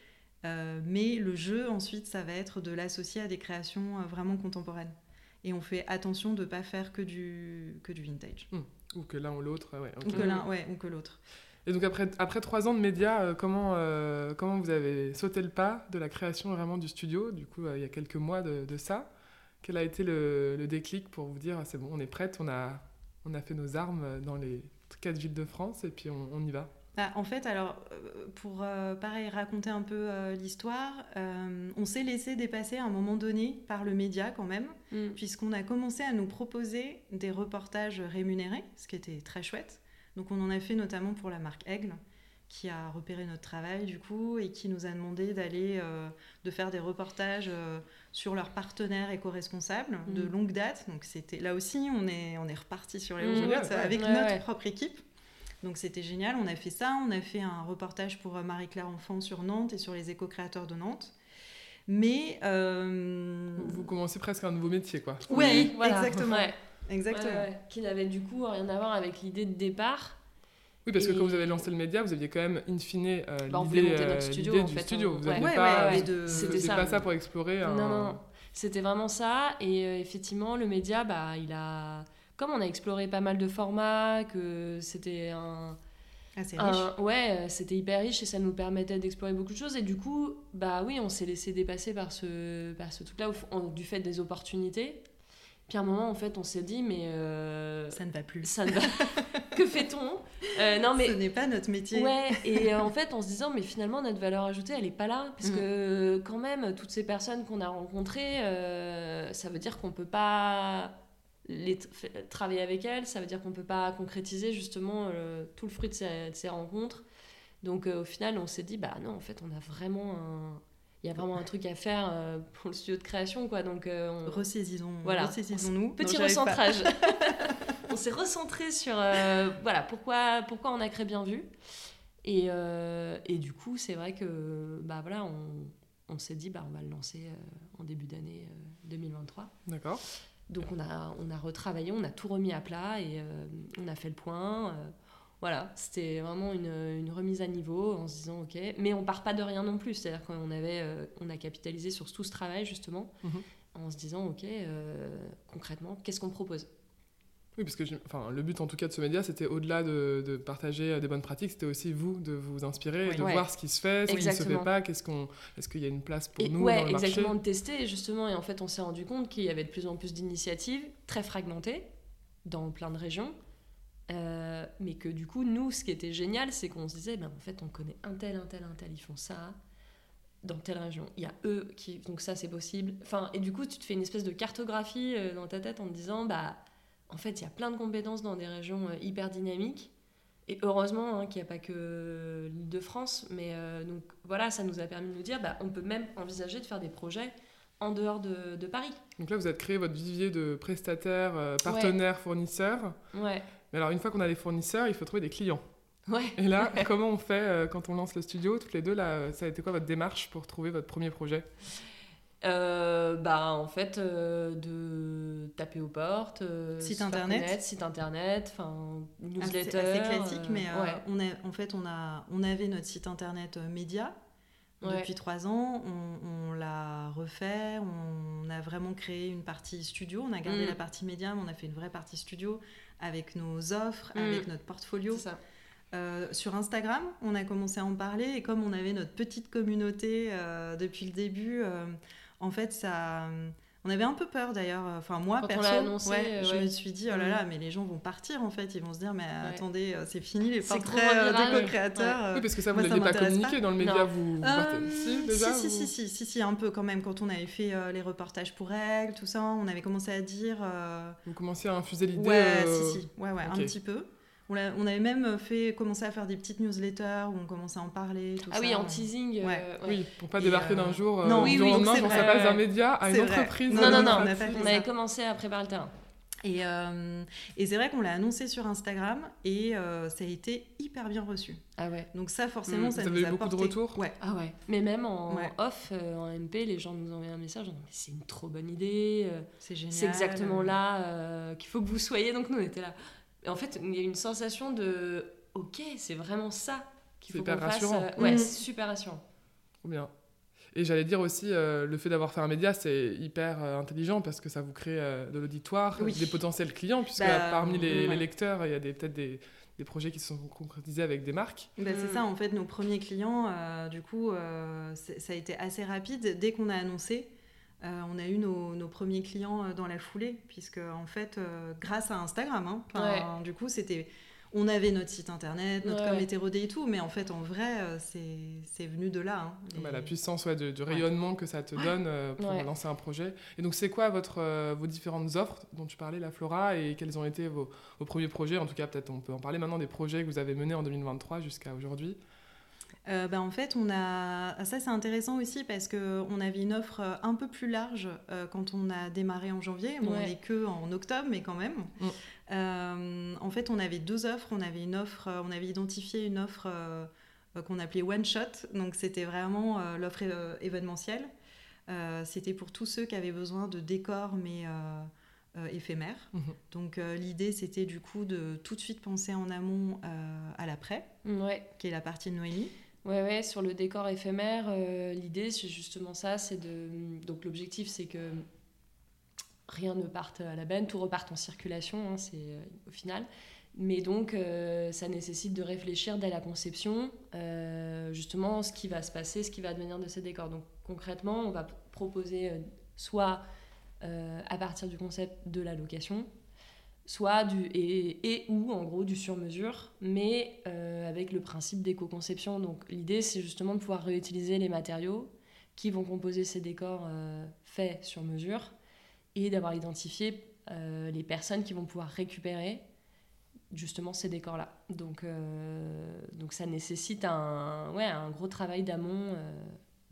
mais le jeu, ensuite, ça va être de l'associer à des créations vraiment contemporaines et on fait attention de ne pas faire que du, que du vintage. Hmm. Ou que l'un ou l'autre, ouais. Ou que l'un, ouais, ou que l'autre. Et donc après, après trois ans de médias, euh, comment, euh, comment vous avez sauté le pas de la création vraiment du studio, du coup, euh, il y a quelques mois de, de ça? Quel a été le, le, déclic pour vous dire, ah, c'est bon, on est prête, on a, on a fait nos armes dans les quatre villes de France et puis on, on y va? Bah, en fait, alors, euh, pour euh, pareil raconter un peu euh, l'histoire, on s'est laissé dépasser à un moment donné par le média quand même, mm. puisqu'on a commencé à nous proposer des reportages rémunérés, ce qui était très chouette. Donc on en a fait notamment pour la marque Aigle, qui a repéré notre travail du coup et qui nous a demandé d'aller de faire des reportages sur leurs partenaires éco-responsables de mm. longue date. Donc c'était là aussi on est on est reparti sur les mmh, avec notre propre équipe. Donc c'était génial, on a fait ça, on a fait un reportage pour euh, Marie-Claire Enfant sur Nantes et sur les éco-créateurs de Nantes. Mais. euh, Vous commencez presque un nouveau métier, quoi. Ouais, voilà. exactement. Ouais. Exactement. Ouais, ouais. Qui n'avait du coup rien à voir avec l'idée de départ. Oui, parce que Et- quand vous avez lancé le média, vous aviez quand même, in fine, euh, Bah, l'idée euh, studio, en du fait, studio. on- Vous n'aviez Ouais, pas, ouais, ouais. de- C'était pas ça pour explorer. Non, non, non. C'était vraiment ça. Et euh, effectivement, le média, bah, il a. Comme on a exploré pas mal de formats, que c'était un. Ah, c'est riche. un- ouais, c'était hyper riche et ça nous permettait d'explorer beaucoup de choses. Et du coup, bah oui, on s'est laissé dépasser par ce, par ce truc-là, du fait des opportunités. Puis à un moment, en fait, on s'est dit, mais. euh, Ça ne va plus. ça ne va. que fait-on? Euh, Non, mais. Ce n'est pas notre métier. Ouais, et euh, en fait, en se disant, mais finalement, notre valeur ajoutée, elle est pas là. Parce Mm. que, quand même, toutes ces personnes qu'on a rencontrées, ça veut dire qu'on peut pas les travailler avec elles, ça veut dire qu'on peut pas concrétiser justement euh, tout le fruit de ces, de ces rencontres. Donc, euh, au final, on s'est dit, bah non, en fait, on a vraiment un. Il y a vraiment un truc à faire euh, pour le studio de création, quoi. Donc, euh, on- Ressaisissons, Voilà. ressaisissons-nous. Petit Non, j'arrive pas. recentrage. on s'est recentré sur euh, voilà pourquoi pourquoi on a créé bien vu. Et, euh, et du coup, c'est vrai que bah voilà, on, on s'est dit bah on va le lancer euh, en début d'année euh, 2023. D'accord. Donc on a on a retravaillé, on a tout remis à plat et euh, on a fait le point. euh, voilà, c'était vraiment une, une remise à niveau en se disant ok, mais on part pas de rien non plus. C'est-à-dire qu'on avait euh, on a capitalisé sur tout ce travail justement Mhm. en se disant ok concrètement qu'est-ce qu'on propose? Oui, parce que enfin, le but en tout cas de ce média, c'était au-delà de, de partager euh, des bonnes pratiques, c'était aussi vous de vous inspirer, Oui. de Ouais. voir ce qui se fait, ce qui ne se fait pas, qu'est-ce qu'on, est-ce qu'il y a une place pour Et nous ouais, dans le marché. exactement, de tester justement. Et en fait, on s'est rendu compte qu'il y avait de plus en plus d'initiatives très fragmentées dans plein de régions. Euh, mais que du coup, nous, ce qui était génial, c'est qu'on se disait, ben, en fait, on connaît un tel, un tel, un tel, ils font ça dans telle région. Il y a eux qui. Donc ça, c'est possible. Enfin, et du coup, tu te fais une espèce de cartographie euh, dans ta tête en te disant, bah, en fait, il y a plein de compétences dans des régions euh, hyper dynamiques. Et heureusement hein, qu'il n'y a pas que l'île de France, mais euh, donc voilà, ça nous a permis de nous dire, bah, on peut même envisager de faire des projets en dehors de, de Paris. Donc là, vous avez créé votre vivier de prestataires, euh, partenaires, fournisseurs. Ouais, Mais alors, une fois qu'on a des fournisseurs, il faut trouver des clients. ouais. Et là, comment on fait euh, quand on lance le studio Toutes les deux, là, euh, ça a été quoi votre démarche pour trouver votre premier projet? Euh, bah, en fait, euh, de taper aux portes, euh, Site internet. connaître, site internet, enfin, newsletter. assez classique, mais ouais. on a, en fait, on, a, on avait notre site internet média Ouais. depuis trois ans. On, on l'a refait. On a vraiment créé une partie studio. On a gardé Mm. la partie média, mais on a fait une vraie partie studio avec nos offres, Mm. avec notre portfolio. C'est ça. Euh, sur Instagram, on a commencé à en parler et comme on avait notre petite communauté euh, depuis le début, euh, en fait, ça, on avait un peu peur d'ailleurs. Enfin, moi, Quand on perso, l'a annoncé, ouais, euh, je ouais. me suis dit, oh là Mm. là, mais les gens vont partir en fait. Ils vont se dire, mais attendez, euh, c'est fini les C'est portraits euh, des co-créateurs. euh. Oui, parce que ça, vous l'aviez pas communiqué pas. dans le média, Non. vous, vous Euh, partez- Si, déjà si, si, si, si, si, un peu quand même. Quand on avait fait euh, les reportages pour elle, tout ça, on avait commencé à dire. euh, Vous commenciez à infuser l'idée Ouais, euh, si, si, ouais, ouais, un petit peu. On, avait même fait commencé à faire des petites newsletters où on commençait à en parler, tout Ah ça. oui, en teasing. euh, Ouais. ouais. Oui, pour pas débarquer euh, d'un jour, euh, non, du oui, jour oui, lendemain, ça passe d'un média à une vrai. entreprise. Non, Non, non, euh, non, on ça. avait commencé à préparer le terrain. Et, euh, et c'est vrai qu'on l'a annoncé sur Instagram et euh, ça a été hyper bien reçu. Ah ouais. Donc ça, forcément, Mm. ça Vous nous avez a eu beaucoup de retours Ouais. Ah ouais. Mais même en Ouais. off, euh, en MP, les gens nous envoyaient un message en disant mais c'est une trop bonne idée, euh, C'est génial. c'est exactement là euh, qu'il faut que vous soyez. Donc nous on était là. En fait, il y a une sensation de ok, c'est vraiment ça qu'il faut qu'on hyper fasse. rassurant. euh, ouais, Mm. c'est super rassurant. Trop bien. Et j'allais dire aussi, euh, le fait d'avoir fait un média, c'est hyper euh, intelligent parce que ça vous crée euh, de l'auditoire, Oui. des potentiels clients, puisque Bah, parmi les, ouais. les lecteurs, il y a peut-être des, des projets qui se sont concrétisés avec des marques. Bah, c'est Mm. ça, en fait, nos premiers clients, euh, du coup, euh, ça a été assez rapide. Dès qu'on a annoncé, euh, on a eu nos, nos premiers clients euh, dans la foulée, puisque, en fait, euh, grâce à Instagram, hein, du coup, c'était... On avait notre site internet, notre Ouais. com était rodé et tout, mais en fait, en vrai, c'est c'est venu de là. hein. Bah, la puissance ouais, de- du rayonnement que ça te donne euh, pour Ouais. lancer un projet. Et donc, c'est quoi votre, euh, vos différentes offres dont tu parlais, la Flora, et quels ont été vos, vos premiers projets? En tout cas, peut-être on peut en parler maintenant des projets que vous avez menés en 2023 jusqu'à aujourd'hui. Euh, bah, en fait, on a ah, ça c'est intéressant aussi parce que on avait une offre euh, un peu plus large euh, quand on a démarré en janvier. Bon, On Ouais. n'est que en octobre, mais quand même. Mm. Euh, en fait, on avait deux offres. On avait une offre, euh, on avait identifié une offre euh, euh, qu'on appelait one shot. Donc c'était vraiment euh, l'offre euh, événementielle. C'était pour tous ceux qui avaient besoin de décors, mais éphémères. Mhm. Donc l'idée, c'était du coup de tout de suite penser en amont à l'après, Ouais. qui est la partie de Noémie. Ouais, ouais, sur le décor éphémère, euh, l'idée c'est justement ça, c'est de... Donc l'objectif c'est que rien ne parte à la benne, tout reparte en circulation, hein, c'est euh, au final. Mais donc euh, ça nécessite de réfléchir dès la conception, justement ce qui va se passer, ce qui va devenir de ces décors. Donc concrètement, on va proposer soit à partir du concept de la location, soit du et, et ou en gros du sur-mesure, mais euh, avec le principe d'éco-conception. Donc l'idée c'est justement de pouvoir réutiliser les matériaux qui vont composer ces décors euh, faits sur mesure et d'avoir identifié euh, les personnes qui vont pouvoir récupérer justement ces décors-là. Donc, donc ça nécessite un, ouais, un gros travail d'amont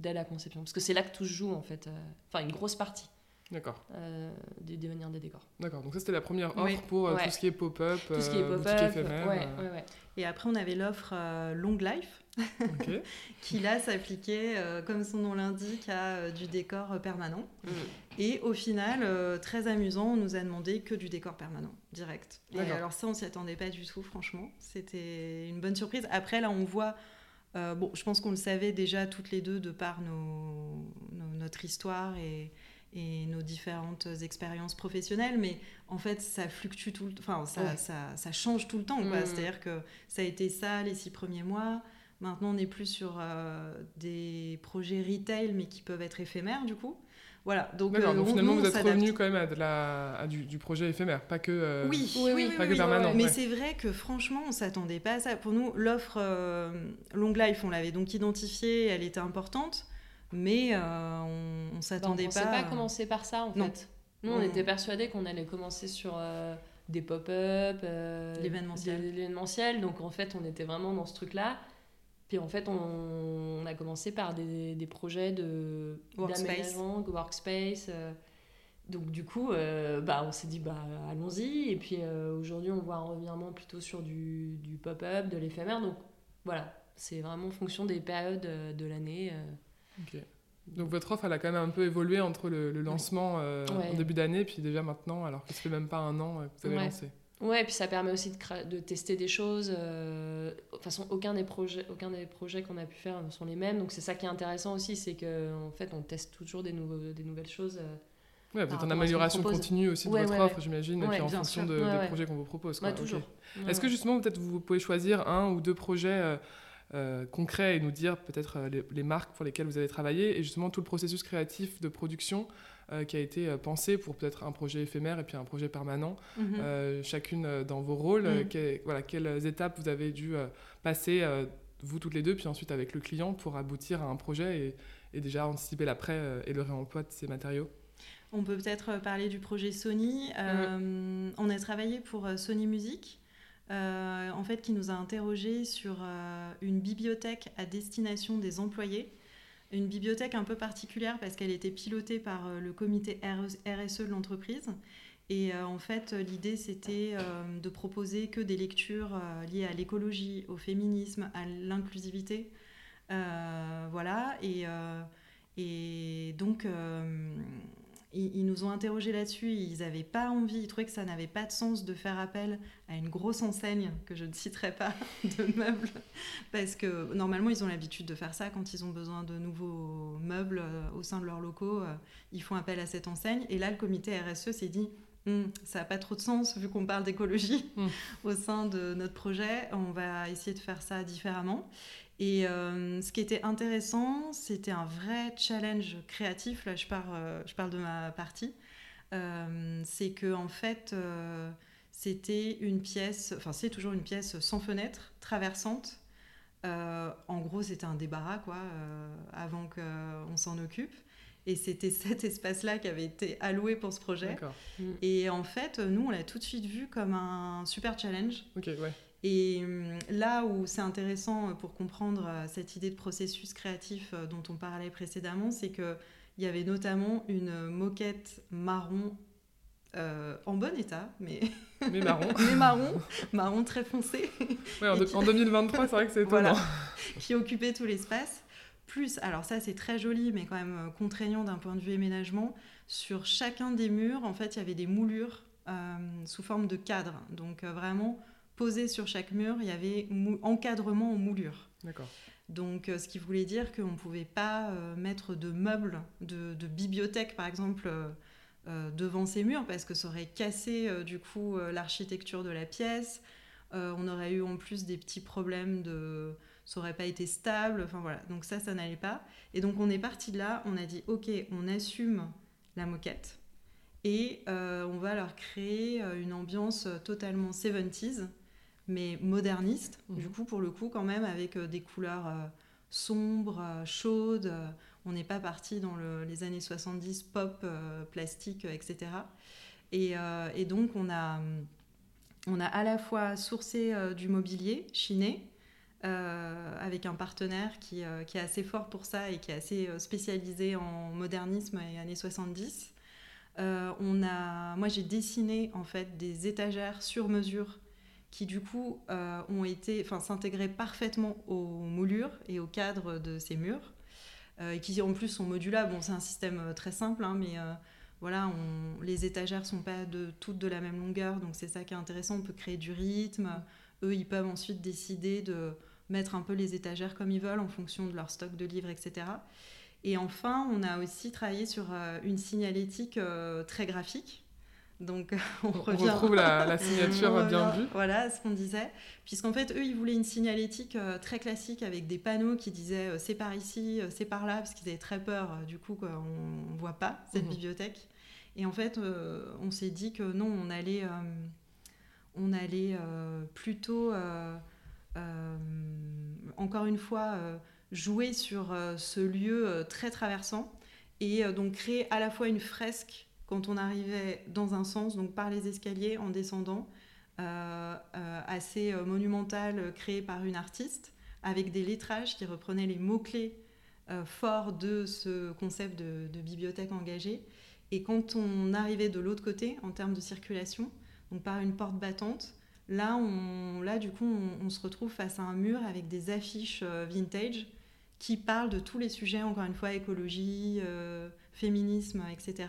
dès la conception. Parce que c'est là que tout se joue en fait. Enfin une grosse partie D'accord. euh, des devenir des décors. D'accord. Donc ça c'était la première offre Oui. pour euh, Ouais. tout ce qui est pop-up, Tout ce qui est euh, pop-up, boutique éphémère. ouais, euh, ouais, ouais. Et après, on avait l'offre euh, Long Life, qui là s'appliquait, euh, comme son nom l'indique, à euh, du décor permanent. Mm. Et au final, euh, très amusant, on nous a demandé que du décor permanent, direct. Et alors ça, on s'y attendait pas du tout, franchement. C'était une bonne surprise. Après, là, on voit... euh, bon, je pense qu'on le savait déjà toutes les deux de par nos, nos- notre histoire et, et nos différentes expériences professionnelles, mais en fait, ça fluctue tout le temps, enfin, ça, Ouais. ça, ça change tout le temps. Mm. C'est-à-dire que ça a été ça les six premiers mois. Maintenant, on est plus sur euh, des projets retail, mais qui peuvent être éphémères, du coup. Voilà, donc, euh, Donc finalement nous, vous êtes revenu quand même à, de la... à du, du projet éphémère, pas que. euh, Oui, Oui, oui, oui, oui, pas que oui, permanent, Mais ouais. c'est vrai que franchement, on s'attendait pas à ça. Pour nous, l'offre euh, Long Life, on l'avait donc identifiée, elle était importante, mais euh, on, on Bah, on s'attendait pas. pas, à- commencer par ça en Non. fait. Nous, on On- était persuadés qu'on allait commencer sur euh, des pop-up, euh, L'événementiel. Donc en fait, on était vraiment dans ce truc-là. Puis en fait, on, on a commencé par des, des projets de Workspace. d'aménagement, workspace. euh. donc du coup, bah, on s'est dit bah allons-y. Et puis aujourd'hui, on voit un revirement plutôt sur du, du pop-up, de l'éphémère. Donc voilà, c'est vraiment en fonction des périodes de l'année. Euh. Donc votre offre, elle a quand même un peu évolué entre le, le lancement euh, Ouais. en début d'année, puis déjà maintenant, alors que ça fait même pas un an euh, que vous avez Ouais. lancé. Ouais, puis ça permet aussi de, tester des choses. euh, De toute façon, aucun des projets, aucun des projets qu'on a pu faire ne sont les mêmes. Donc c'est ça qui est intéressant aussi, c'est qu'en en fait, on teste toujours des, nouveaux, des nouvelles choses. euh. Par êtes en amélioration continue aussi de Ouais, votre ouais, offre, ouais. j'imagine, et puis en fonction de- des projets qu'on vous propose. quoi. Ok. toujours. Est-ce que justement, peut-être vous pouvez choisir un ou deux projets euh, concrets et nous dire peut-être euh, les, les marques pour lesquelles vous avez travaillé et justement tout le processus créatif de production euh, qui a été euh, pensé pour peut-être un projet éphémère et puis un projet permanent, Mhm. euh, chacune dans vos rôles. que- voilà, quelles étapes vous avez dû passer, vous toutes les deux, puis ensuite avec le client pour aboutir à un projet et, et déjà anticiper l'après et le réemploi de ces matériaux? On peut peut-être parler du projet Sony. On a travaillé pour Sony Music, euh, en fait, qui nous a interrogés sur euh, une bibliothèque à destination des employés. Une bibliothèque un peu particulière parce qu'elle était pilotée par euh, le comité RSE de l'entreprise. Et en fait, l'idée, c'était de proposer que des lectures liées à l'écologie, au féminisme, à l'inclusivité. Voilà. Et, donc, ils, ils nous ont interrogés là-dessus. Ils n'avaient pas envie, ils trouvaient que ça n'avait pas de sens de faire appel à une grosse enseigne, que je ne citerai pas, de meubles. Parce que normalement, ils ont l'habitude de faire ça quand ils ont besoin de nouveaux meubles euh, au sein de leurs locaux. euh, ils font appel à cette enseigne. Et là, le comité RSE s'est dit. Hum, ça n'a pas trop de sens vu qu'on parle d'écologie Mm. au sein de notre projet. On va essayer de faire ça différemment. Et euh, ce qui était intéressant, c'était un vrai challenge créatif. Là, je, pars, euh, je parle de ma partie. Euh, c'est que en fait, euh, c'était une pièce, enfin c'est toujours une pièce sans fenêtre, traversante. Euh, en gros, c'était un débarras quoi, euh, avant qu'on s'en occupe. Et c'était cet espace-là qui avait été alloué pour ce projet. D'accord. Et en fait, nous, on l'a tout de suite vu comme un super challenge. Ok, ouais. Et hum, là où c'est intéressant pour comprendre euh, cette idée de processus créatif euh, dont on parlait précédemment, c'est qu'il y avait notamment une moquette marron euh, en bon état, mais, Mais marron. mais marron, marron très foncé, Ouais, en, Et de- qui- en 2023, c'est vrai que c'est étonnant. Voilà. qui occupait tout l'espace. plus, alors ça c'est très joli, mais quand même contraignant d'un point de vue aménagement, sur chacun des murs, en fait, il y avait des moulures sous forme de cadre. Donc vraiment, posé sur chaque mur, il y avait encadrement en moulure. D'accord. Donc, ce qui voulait dire qu'on ne pouvait pas mettre de meubles, de, bibliothèque par exemple, devant ces murs, parce que ça aurait cassé du coup l'architecture de la pièce. on aurait eu en plus des petits problèmes de ça aurait pas été stable. Enfin voilà, donc ça, ça n'allait pas. Et donc on est parti de là, on a dit ok, on assume la moquette et euh, on va leur créer euh, une ambiance totalement 70s, mais moderniste, mhm. du coup pour le coup quand même avec euh, des couleurs sombres, chaudes. On n'est pas parti dans les années 70 pop, plastique, etc. Et, et, donc on a, on a à la fois sourcé du mobilier chiné, euh, avec un partenaire qui, euh, qui, est assez fort pour ça et qui est assez euh, spécialisé en modernisme et années 70. on a, moi, j'ai dessiné en fait des étagères sur mesure qui du coup ont été, enfin, s'intégraient parfaitement aux moulures et au cadre de ces murs et qui en plus sont modulables. C'est un système très simple, hein, mais voilà, les étagères sont pas de, toutes de la même longueur, donc c'est ça qui est intéressant. On peut créer du rythme. Eux, ils peuvent ensuite décider de mettre un peu les étagères comme ils veulent en fonction de leur stock de livres, etc. Et enfin, on a aussi travaillé sur euh, une signalétique euh, très graphique. Donc, on, revient... retrouve la, signature bien vue. Voilà ce qu'on disait. Puisqu'en fait, eux, ils voulaient une signalétique euh, très classique avec des panneaux qui disaient c'est par ici, c'est par là, parce qu'ils avaient très peur, du coup, qu'on ne voit pas cette mhm. bibliothèque. Et en fait, on s'est dit que non, on allait, on allait plutôt euh, encore une fois, euh, jouer sur euh, ce lieu très traversant et donc créer à la fois une fresque quand on arrivait dans un sens, donc par les escaliers en descendant, assez monumentale créée par une artiste, avec des lettrages qui reprenaient les mots-clés forts de ce concept de, bibliothèque engagée. Et quand on arrivait de l'autre côté, en termes de circulation, donc par une porte battante, Là, on, là du coup, on, se retrouve face à un mur avec des affiches euh, vintage qui parlent de tous les sujets, encore une fois, écologie, euh, féminisme, etc.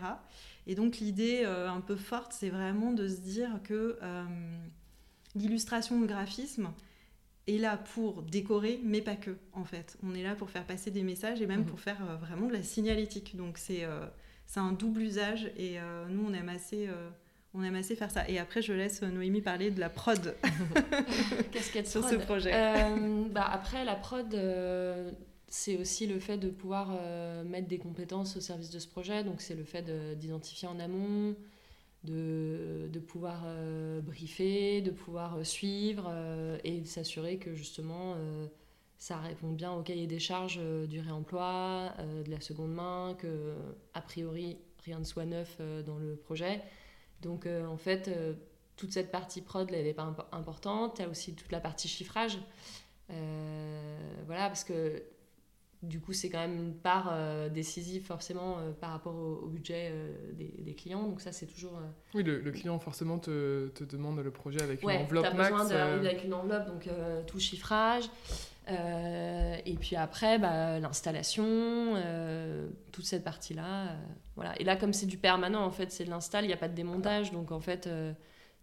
Et donc l'idée euh, un peu forte, c'est vraiment de se dire que l'illustration, le graphisme est là pour décorer, mais pas que, en fait. On est là pour faire passer des messages et même mmh. pour faire vraiment de la signalétique. Donc c'est un double usage et nous, on aime assez on aime assez faire ça. Et après, je laisse Noémie parler de la prod. Casquette sur ce projet. Euh, bah après, la prod, euh, c'est aussi le fait de pouvoir euh, mettre des compétences au service de ce projet. Donc, c'est le fait d'identifier en amont, de, de pouvoir briefer, de pouvoir suivre et de s'assurer que justement ça répond bien au cahier des charges du réemploi, de la seconde main, que a priori rien ne soit neuf dans le projet donc euh, en fait, euh, toute cette partie prod, elle n'est pas importante. Il y a aussi toute la partie chiffrage. Euh, voilà, parce que du coup, c'est quand même une part décisive forcément par rapport au, budget des, clients. Donc ça, c'est toujours... Oui, le, client forcément te, te, demande le projet avec une enveloppe as max. besoin d'arriver avec une enveloppe, donc tout chiffrage. et puis après, bah, l'installation, toute cette partie-là. Voilà. Et là, comme c'est du permanent, en fait, c'est de l'install, il n'y a pas de démontage. Donc, en fait, euh,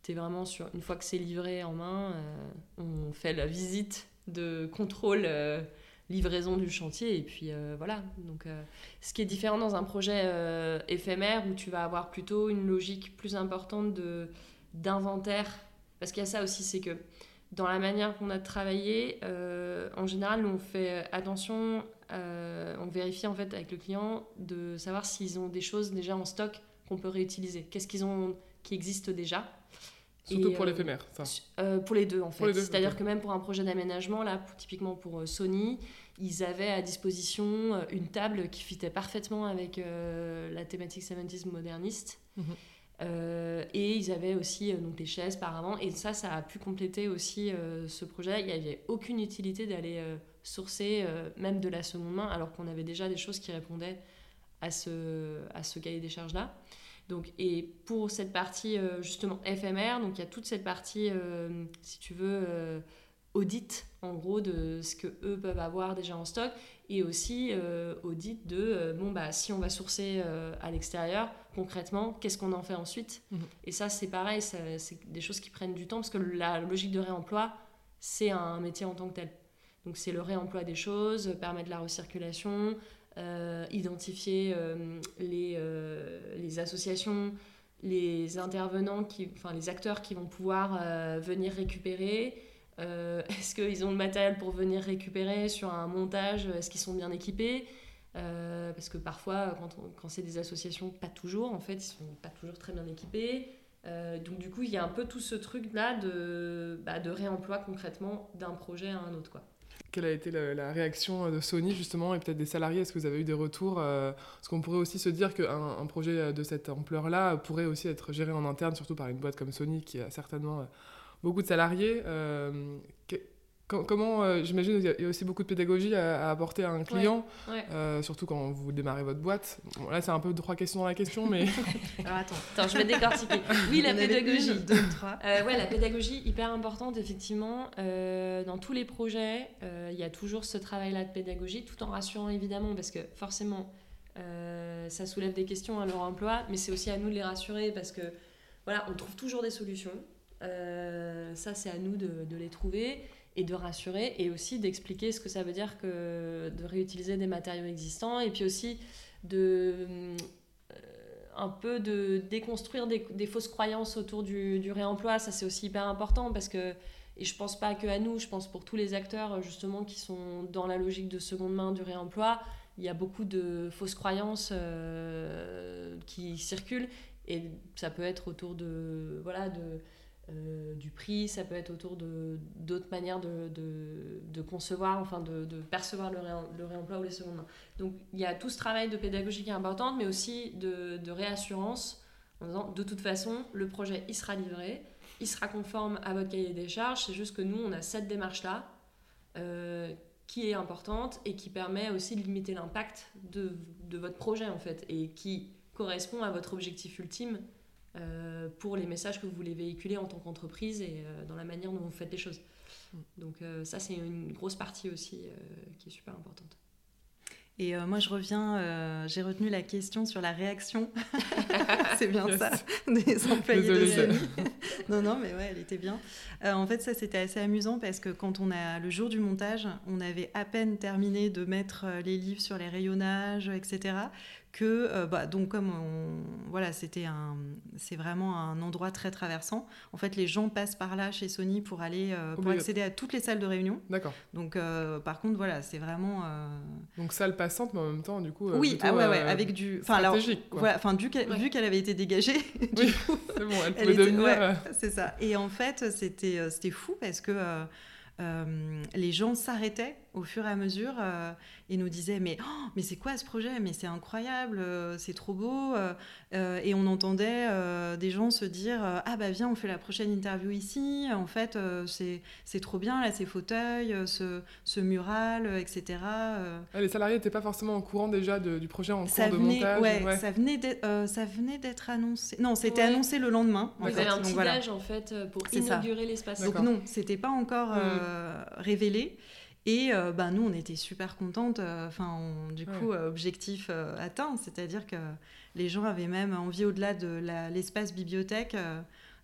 tu es vraiment sur. Une fois que c'est livré en main, euh, on fait la visite de contrôle, euh, livraison du chantier. Et puis, voilà. Donc, ce qui est différent dans un projet éphémère où tu vas avoir plutôt une logique plus importante de, d'inventaire. Parce qu'il y a ça aussi, c'est que dans la manière qu'on a de travailler, en général, on fait attention euh, on vérifie en fait avec le client de savoir s'ils ont des choses déjà en stock qu'on peut réutiliser. Qu'est-ce qu'ils ont qui existe déjà? Surtout pour euh, l'éphémère, ça euh, Pour les deux, en fait. C'est-à-dire que même pour un projet d'aménagement, là, typiquement pour Sony, ils avaient à disposition une table qui fitait parfaitement avec la thématique 70 moderniste. Mhm. et ils avaient aussi donc des chaises par avant. Et ça, ça a pu compléter aussi ce projet. Il n'y avait aucune utilité d'aller sourcer euh, même de la seconde main, alors qu'on avait déjà des choses qui répondaient à ce, à ce cahier des charges-là. Donc, et pour cette partie justement éphémère, donc il y a toute cette partie, euh, si tu veux, euh, audit en gros de ce que eux peuvent avoir déjà en stock et aussi euh, audit de euh, bon bah si on va sourcer euh, à l'extérieur concrètement qu'est-ce qu'on en fait ensuite? Mhm. et ça c'est pareil c'est des choses qui prennent du temps parce que la logique de réemploi c'est un métier en tant que tel donc c'est le réemploi des choses permettre la recirculation euh, identifier euh, les, euh, les associations les intervenants qui enfin les acteurs qui vont pouvoir euh, venir récupérer euh, Est-ce qu'ils ont le matériel pour venir récupérer sur un montage? Est-ce qu'ils sont bien équipés? Euh, Parce que parfois, quand, c'est des associations, pas toujours, en fait, ils sont pas toujours très bien équipés. Euh, donc du coup, il y a un peu tout ce truc-là de, bah, de réemploi concrètement d'un projet à un autre. Quoi. Quelle a été la, réaction de Sony justement et peut-être des salariés? Est-ce que vous avez eu des retours euh, Parce qu'on pourrait aussi se dire qu'un un projet de cette ampleur-là pourrait aussi être géré en interne, surtout par une boîte comme Sony qui a certainement euh, beaucoup de salariés. Euh, comment, euh, j'imagine, il y a- aussi beaucoup de pédagogie à, à apporter à un client, Ouais. euh, surtout quand vous démarrez votre boîte. Bon, là, c'est un peu trois questions dans la question, mais Alors attends. Attends, je vais décortiquer. Oui, la pédagogie. une, deux, trois. Euh, ouais, la pédagogie, hyper importante, effectivement. Euh, dans tous les projets, euh, il y a toujours ce travail-là de pédagogie, tout en rassurant, évidemment, parce que forcément, euh, ça soulève des questions à leur emploi, mais c'est aussi à nous de les rassurer, parce que, voilà, on trouve toujours des solutions. Euh, ça, c'est à nous de, de les trouver et de rassurer, et aussi d'expliquer ce que ça veut dire que de réutiliser des matériaux existants, et puis aussi de euh, un peu de déconstruire des, des fausses croyances autour du, du réemploi. Ça, c'est aussi hyper important parce que, et je pense pas que à nous, je pense pour tous les acteurs justement qui sont dans la logique de seconde main du réemploi, il y a beaucoup de fausses croyances euh, qui circulent et ça peut être autour de voilà de euh, du prix, ça peut être autour de d'autres manières de, de, concevoir, enfin de, de percevoir le, réem- le réemploi ou les secondes mains. Donc il y a tout ce travail de pédagogie qui est important, mais aussi de, réassurance en disant de toute façon, le projet il sera livré, il sera conforme à votre cahier des charges, c'est juste que nous on a cette démarche-là euh, qui est importante et qui permet aussi de limiter l'impact de votre projet en fait et qui correspond à votre objectif ultime euh, pour les messages que vous voulez véhiculer en tant qu'entreprise et euh, dans la manière dont vous faites les choses. Donc euh, ça c'est une grosse partie aussi qui est super importante. Et euh, moi, je reviens, euh, j'ai retenu la question sur la réaction. c'est bien Yes. ça, des employés Désolée. de Sony. non, non, mais ouais, elle était bien. Euh, en fait, ça, c'était assez amusant parce que quand on a, le jour du montage, on avait à peine terminé de mettre les livres sur les rayonnages, etc. Que, euh, bah, donc, comme on, voilà, c'était un, c'est vraiment un endroit très traversant. En fait, les gens passent par là chez Sony pour aller, euh, pour accéder à toutes les salles de réunion. d'accord. Donc, euh, par contre, voilà, c'est vraiment. euh, Donc salle passante, mais en même temps, du coup. euh, oui, plutôt, ah ouais, ouais, euh, avec du. Enfin, alors, voilà, enfin, du qu'elle- Ouais. vu qu'elle avait été dégagée, du Oui. coup, C'est bon, elle elle pouvait était- devenir. ouais. c'est ça. Et en fait, c'était c'était fou parce que euh, euh, les gens s'arrêtaient au fur et à mesure euh, et nous disaient mais oh, mais c'est quoi ce projet? Mais c'est incroyable euh, c'est trop beau euh, euh, et on entendait euh, des gens se dire ah bah viens on fait la prochaine interview ici en fait euh, c'est c'est trop bien là ces fauteuils ce, ce mural etc euh, ah, les salariés n'étaient pas forcément au courant déjà de- du projet en cours ça de venait, montage. ouais, ça venait d'être, euh, ça venait d'être annoncé. Non, c'était Ouais. annoncé le lendemain. en Vous fait. avez un Donc petit voilà. déj en fait pour inaugurer l'espace. Donc non, c'était pas encore euh, révélé. Et euh, bah, nous, on était super contentes. euh, Enfin, du coup, euh, objectif atteint. C'est-à-dire que les gens avaient même envie, au-delà de l'espace bibliothèque,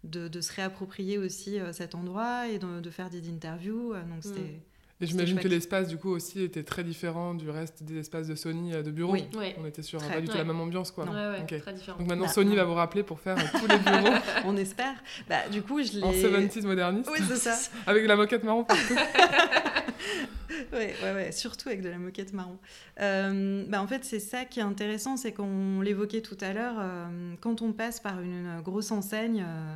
de, de se réapproprier aussi cet endroit et de, de faire des interviews. Donc c'était. Et j'imagine que l'espace, du coup, aussi était très différent du reste des espaces de Sony euh, de bureau. Oui. Ouais. On était sur Très. pas du tout la même ambiance, quoi. Ouais, ouais, Ok. très différent. Donc maintenant, Bah, Sony va vous rappeler pour faire euh, tous les bureaux On espère. Bah, du coup, je l'ai. en 70s moderniste, Oui, c'est ça. avec la moquette marron partout. Ouais, ouais, ouais, surtout avec de la moquette marron. Euh, bah, en fait, c'est ça qui est intéressant, c'est qu'on l'évoquait tout à l'heure, euh, quand on passe par une, une grosse enseigne euh,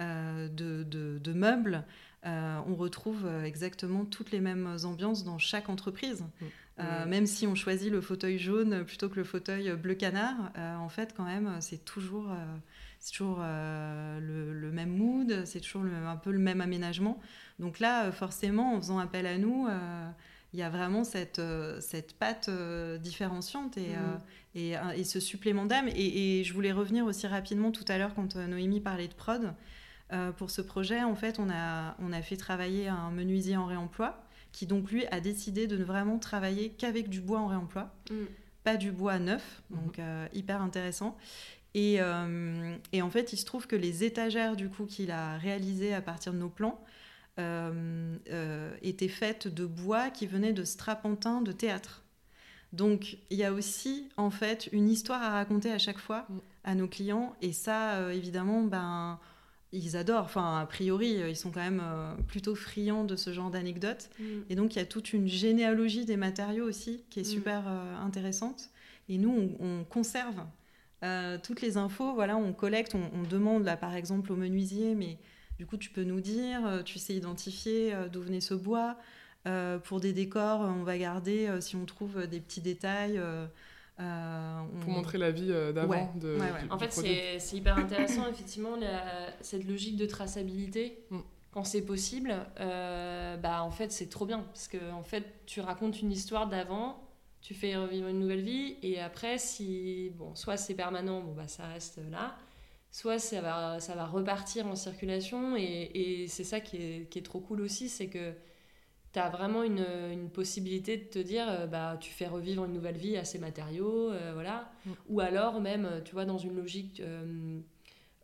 euh, de, de- de meubles, euh, on retrouve euh, exactement toutes les mêmes ambiances dans chaque entreprise. Euh, Mm. Même si on choisit le fauteuil jaune plutôt que le fauteuil bleu canard, euh, en fait, quand même, c'est toujours, euh, c'est toujours euh, le, le même mood, c'est toujours le un peu le même aménagement. Donc là, euh, forcément, en faisant appel à nous, euh, il y a vraiment cette, euh, cette patte euh, différenciante et, euh, et, euh, et ce supplément d'âme. Et, et je voulais revenir aussi rapidement tout à l'heure quand euh, Noémie parlait de prod. Euh, pour ce projet, en fait, on a, on a fait travailler un menuisier en réemploi, qui donc lui a décidé de ne vraiment travailler qu'avec du bois en réemploi, Mm. pas du bois neuf, donc euh, hyper intéressant. Et, euh, et en fait, il se trouve que les étagères du coup qu'il a réalisées à partir de nos plans étaient faites de bois qui venait de strapontin de théâtre. Donc il y a aussi en fait une histoire à raconter à chaque fois Mm. à nos clients et ça euh, évidemment ben ils adorent. Enfin a priori ils sont quand même euh, plutôt friands de ce genre d'anecdotes. Mm. Et donc, il y a toute une généalogie des matériaux aussi qui est Mm. super euh, intéressante. Et nous, on, on conserve euh, toutes les infos. Voilà, on collecte, on, on demande, là, par exemple, au menuisier, mais du coup, tu peux nous dire, euh, tu sais identifier euh, d'où venait ce bois. Euh, pour des décors, on va garder, euh, si on trouve des petits détails. euh, euh, on- Pour montrer la vie euh, d'avant Ouais, de, ouais, ouais. du- En fait, c'est c'est hyper intéressant, effectivement, la- cette logique de traçabilité. Mm. Quand c'est possible, euh, bah, en fait, c'est trop bien. Parce que, en fait, tu racontes une histoire d'avant, tu fais revivre une nouvelle vie, et après, si, bon, soit c'est permanent, bon, bah, ça reste là, soit ça va, ça va repartir en circulation, et, et c'est ça qui est, qui est trop cool aussi, c'est que tu as vraiment une, une possibilité de te dire, euh, bah, tu fais revivre une nouvelle vie à ces matériaux, euh, voilà. Mm. Ou alors même, euh, tu vois, dans une logique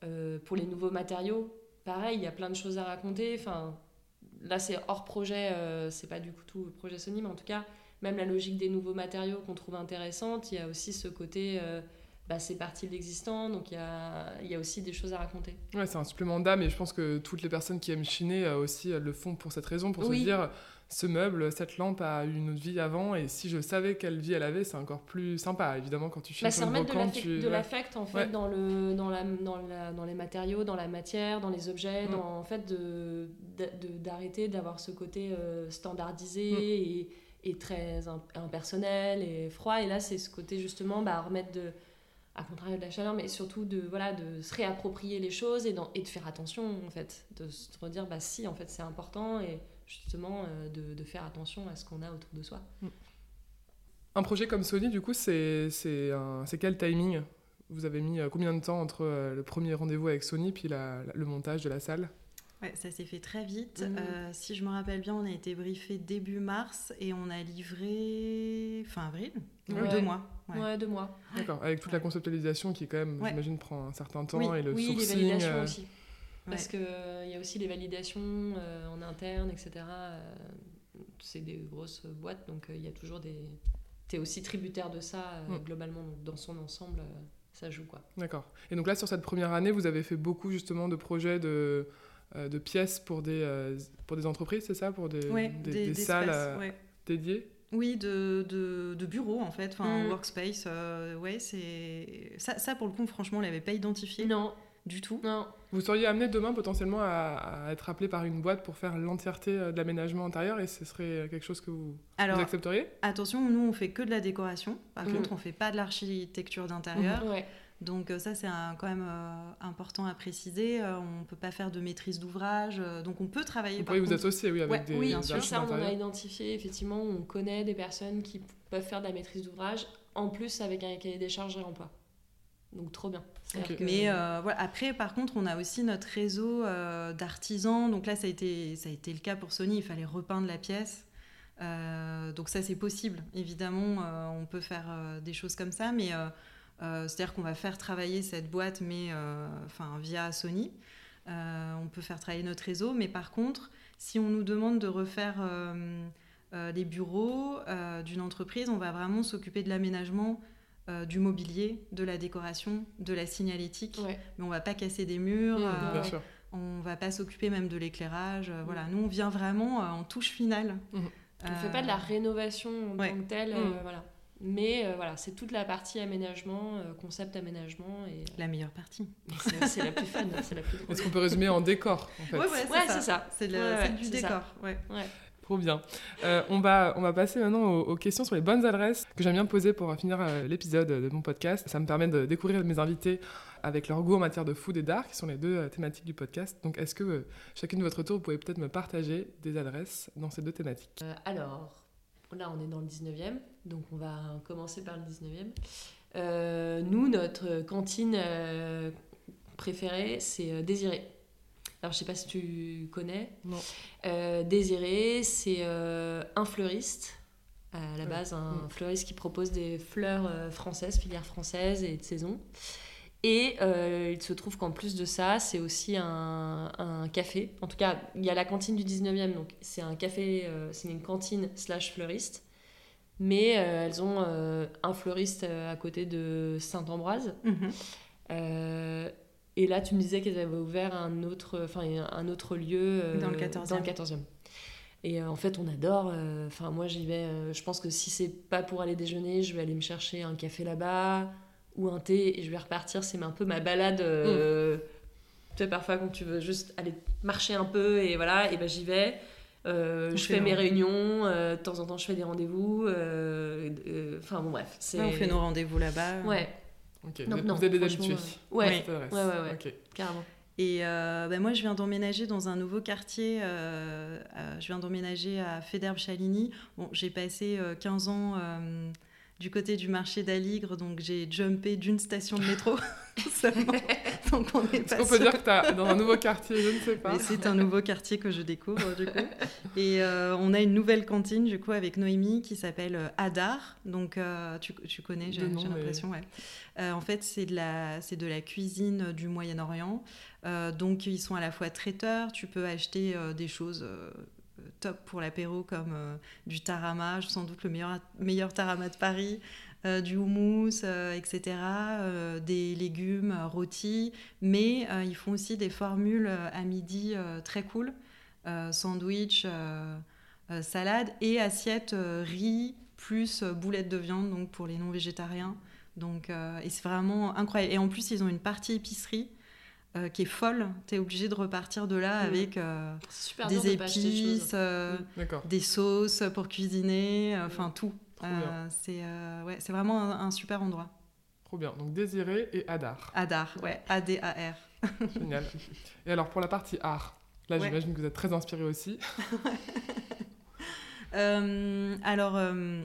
euh, pour les nouveaux matériaux, pareil, il y a plein de choses à raconter. Enfin, là, c'est hors projet, c'est pas du coup tout projet Sony, mais en tout cas, même la logique des nouveaux matériaux qu'on trouve intéressante, il y a aussi ce côté, bah, c'est parti de l'existant, donc il y a, y a aussi des choses à raconter. Ouais, c'est un supplément d'âme et je pense que toutes les personnes qui aiment chiner aussi elles le font pour cette raison, pour Oui. se dire ce meuble, cette lampe a eu une autre vie avant et si je savais quelle vie elle avait, c'est encore plus sympa. Évidemment, quand tu chines Bah, sur une de l'affect, tu... de ouais. l'affect, en fait Ouais. dans, le, dans, la, dans, la, dans les matériaux, dans la matière, dans les objets, Mm. dans, en fait de, de- de- d'arrêter d'avoir ce côté euh, standardisé Mm. et, et très im- impersonnel et froid. Et là, c'est ce côté justement bah, remettre de, à contrario de la chaleur, mais surtout de, voilà, de se réapproprier les choses et, d'en- et de faire attention en fait, de se redire bah si en fait c'est important et justement euh, de, de faire attention à ce qu'on a autour de soi. Un projet comme Sony, du coup, c'est quel timing? Vous avez mis euh, combien de temps entre euh, le premier rendez-vous avec Sony puis la- la- le montage de la salle? Ouais, ça s'est fait très vite. Euh, si je me rappelle bien, on a été briefé début mars et on a livré fin avril. Donc Ouais. deux mois. Ouais. Ouais, deux mois. D'accord, avec toute la conceptualisation qui, quand même, Ouais. j'imagine, prend un certain temps Oui. et le oui, les sourcing. validations euh, aussi. Parce qu'il y a aussi les validations euh, en interne, etc. euh, c'est des grosses boîtes, donc il y a toujours des. Tu es aussi tributaire de ça, euh, Mm. globalement, dans son ensemble, euh, ça joue quoi. D'accord. Et donc là, sur cette première année, vous avez fait beaucoup justement de projets de, euh, de pièces pour des, euh, pour des entreprises, c'est ça? Pour des, Ouais, des, des- des des salles euh, ouais. dédiées? Oui, de, de, de bureaux en fait, enfin Mm. workspace. euh, ouais, c'est ça, ça pour le coup, franchement, on l'avait pas identifié Non, du tout. non. Vous seriez amené demain potentiellement à, à être appelé par une boîte pour faire l'entièreté euh, de l'aménagement intérieur et ce serait quelque chose que vous, Alors vous accepteriez? attention, nous on fait que de la décoration. Par contre, on fait pas de l'architecture d'intérieur. Ouais. Donc euh, ça c'est quand même euh, important à préciser. Euh, on peut pas faire de maîtrise d'ouvrage. euh, donc on peut travailler. Vous pouvez vous contre- associer, oui, avec Ouais, des, Oui, bien sûr. ça, on a identifié, effectivement, on connaît des personnes qui peuvent faire de la maîtrise d'ouvrage, en plus avec un cahier des charges réemploi. Donc trop bien. Que- Mais euh, voilà. Après, par contre, on a aussi notre réseau euh, d'artisans. Donc là, ça a, été, ça a été le cas pour Sony. Il fallait repeindre la pièce. Euh, donc ça, c'est possible. Évidemment, euh, on peut faire euh, des choses comme ça. Mais euh, euh, c'est-à-dire qu'on va faire travailler cette boîte, mais euh, enfin via Sony. Euh, on peut faire travailler notre réseau. Mais par contre, si on nous demande de refaire euh, euh, les bureaux euh, d'une entreprise, on va vraiment s'occuper de l'aménagement euh, du mobilier, de la décoration, de la signalétique. Ouais. Mais on va pas casser des murs, Mmh, euh, Bien sûr. on va pas s'occuper même de l'éclairage. euh. Voilà, nous on vient vraiment euh, en touche finale. Mmh. On ne fait pas de la rénovation en ouais. tant que telle, Mm. euh, voilà. Mais euh, voilà, c'est toute la partie aménagement, euh, concept aménagement, et la meilleure partie. c'est la plus fun, c'est la plus drôle. Est-ce qu'on peut résumer en décor, en fait? Ouais, ouais, Ouais, c'est ça. C'est Ouais, du décor. Trop bien. Euh, on, va, passer maintenant aux, questions sur les bonnes adresses que j'aime bien poser pour finir euh, l'épisode de mon podcast. Ça me permet de découvrir mes invités avec leur goût en matière de food et d'art, qui sont les deux euh, thématiques du podcast. Donc, est-ce que chacune de votre tour, vous pouvez peut-être me partager des adresses dans ces deux thématiques? Alors, là on est dans le 19e, donc on va commencer par le 19e. Euh, nous, notre cantine préférée, c'est Désiré. Alors, je sais pas si tu connais. Non. Euh, Désiré, c'est euh, un fleuriste, à la base, un Mm. fleuriste qui propose des fleurs euh, françaises, filières françaises et de saison. Et euh, il se trouve qu'en plus de ça, c'est aussi un, un café. En tout cas, il y a la cantine du 19e, donc c'est un café, c'est une cantine slash fleuriste. Mais elles ont un fleuriste à côté de Saint-Ambroise. Mhm. Euh, et là, tu me disais qu'elles avaient ouvert un autre, enfin, un autre lieu euh, Dans le 14e. dans le 14e. Et euh, en fait, on adore. euh, Enfin, moi, j'y vais. je pense que si c'est pas pour aller déjeuner, je vais aller me chercher un café là-bas ou un thé et je vais repartir. C'est un peu ma balade. euh, Tu sais, parfois, quand tu veux juste aller marcher un peu et voilà, et ben j'y vais. Euh, je fais mes réunions. euh, de temps en temps, je fais des rendez-vous. euh, Enfin, bon, bref. Ouais, on fait nos rendez-vous là-bas. Ouais, Ok, Non, vous êtes- non, vous êtes des habitués. euh, ouais. Ouais, ouais, ouais. Ok. carrément. Et euh, bah, moi, je viens d'emménager dans un nouveau quartier. euh, euh, je viens d'emménager à Fédère-Chaligny. Bon, j'ai passé euh, 15 ans euh, du côté du marché d'Aligre, donc j'ai jumpé d'une station de métro seulement. donc on est pas peut sûr. dire que t'as dans un nouveau quartier Je ne sais pas. C'est un nouveau quartier que je découvre du coup. Et euh, on a une nouvelle cantine du coup avec Noémie qui s'appelle euh, Adar. Donc euh, tu, tu connais, j'ai mais- l'impression. Ouais. Euh, en fait, c'est de la c'est de la cuisine du Moyen-Orient. Donc ils sont à la fois traiteurs. Tu peux acheter des choses. Pour l'apéro comme euh, du tarama, sans doute le meilleur, meilleur tarama de Paris, euh, du houmous, euh, etc., des légumes rôtis, mais ils font aussi des formules à midi très cool, sandwich, salade et assiette riz plus boulettes de viande donc pour les non végétariens. Donc et c'est vraiment incroyable. Et en plus ils ont une partie épicerie euh, qui est folle. T'es obligé de repartir de là Mm. avec euh, des de épices, euh, Mm. Des sauces pour cuisiner, euh, enfin tout. Euh, c'est euh, ouais, c'est vraiment un, un super endroit. Trop bien. Donc Désiré et Adar. Adar, ouais, A-D-A-R. Génial. Et alors pour la partie art, là Ouais. j'imagine que vous êtes très inspiré aussi. Euh, alors, euh,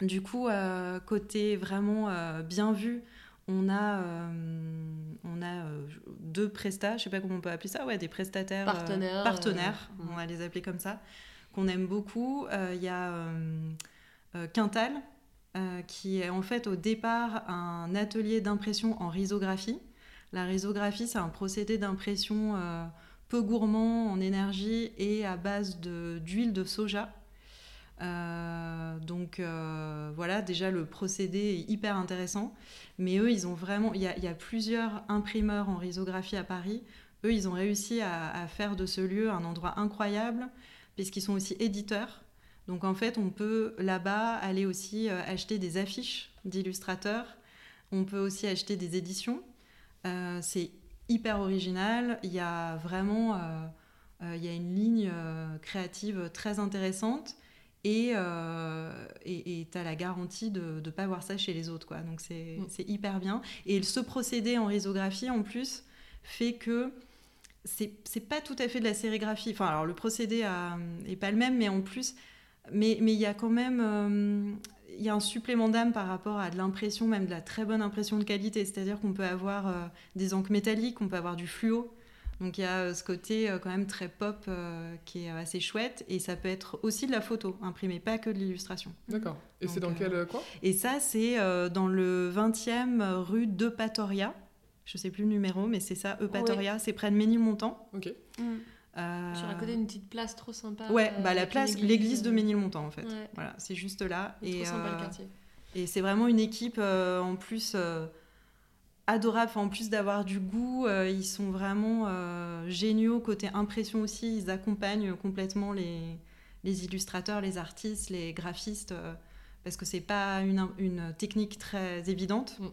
du coup, euh, côté vraiment euh, bien vu, on a, euh, on a euh, deux prestats, je sais pas comment on peut appeler ça, ouais, des prestataires. euh, Partenaires, euh, on va les appeler comme ça, qu'on aime beaucoup. Il y a Quintal, qui est en fait au départ un atelier d'impression en risographie. La risographie, c'est un procédé d'impression peu gourmand en énergie et à base de- d'huile de, soja. Euh, donc euh, voilà, déjà le procédé est hyper intéressant. Mais eux, ils ont vraiment. Il y a, plusieurs imprimeurs en risographie à Paris. Eux, ils ont réussi à, faire de ce lieu un endroit incroyable, puisqu'ils sont aussi éditeurs. Donc en fait, on peut là-bas aller aussi euh, acheter des affiches d'illustrateurs. On peut aussi acheter des éditions. C'est hyper original. Il y a vraiment il y a une ligne créative très intéressante. Et euh, et tu as la garantie de ne pas voir ça chez les autres. Quoi. Donc c'est Mm. c'est hyper bien. Et ce procédé en risographie, en plus, fait que c'est pas tout à fait de la sérigraphie. Enfin, alors le procédé a- est pas le même, mais en plus, mais mais il y a quand même euh, y a un supplément d'âme par rapport à de l'impression, même de la très bonne impression de qualité. C'est-à-dire qu'on peut avoir euh, des encres métalliques, on peut avoir du fluo. Donc il y a euh, ce côté euh, quand même très pop euh, qui est assez chouette. Et ça peut être aussi de la photo imprimée, pas que de l'illustration. D'accord. Et c'est dans euh, quel coin? Et ça, c'est euh, dans le 20e rue d'Eupatoria. Je sais plus le numéro, mais c'est ça, Eupatoria. C'est près de Ménilmontant. Ok. Euh, Sur à côté d'une petite place trop sympa. Ouais, bah, la place, une église, l'église de Ménilmontant, en fait. Ouais. Voilà, c'est juste là. Trop Et, sympa euh, le quartier. Et c'est vraiment une équipe euh, en plus adorable. Enfin, en plus d'avoir du goût, euh, ils sont vraiment euh, géniaux côté impression aussi. Ils accompagnent complètement les, les illustrateurs, les artistes, les graphistes, euh, parce que c'est pas une, une technique très évidente. Mm.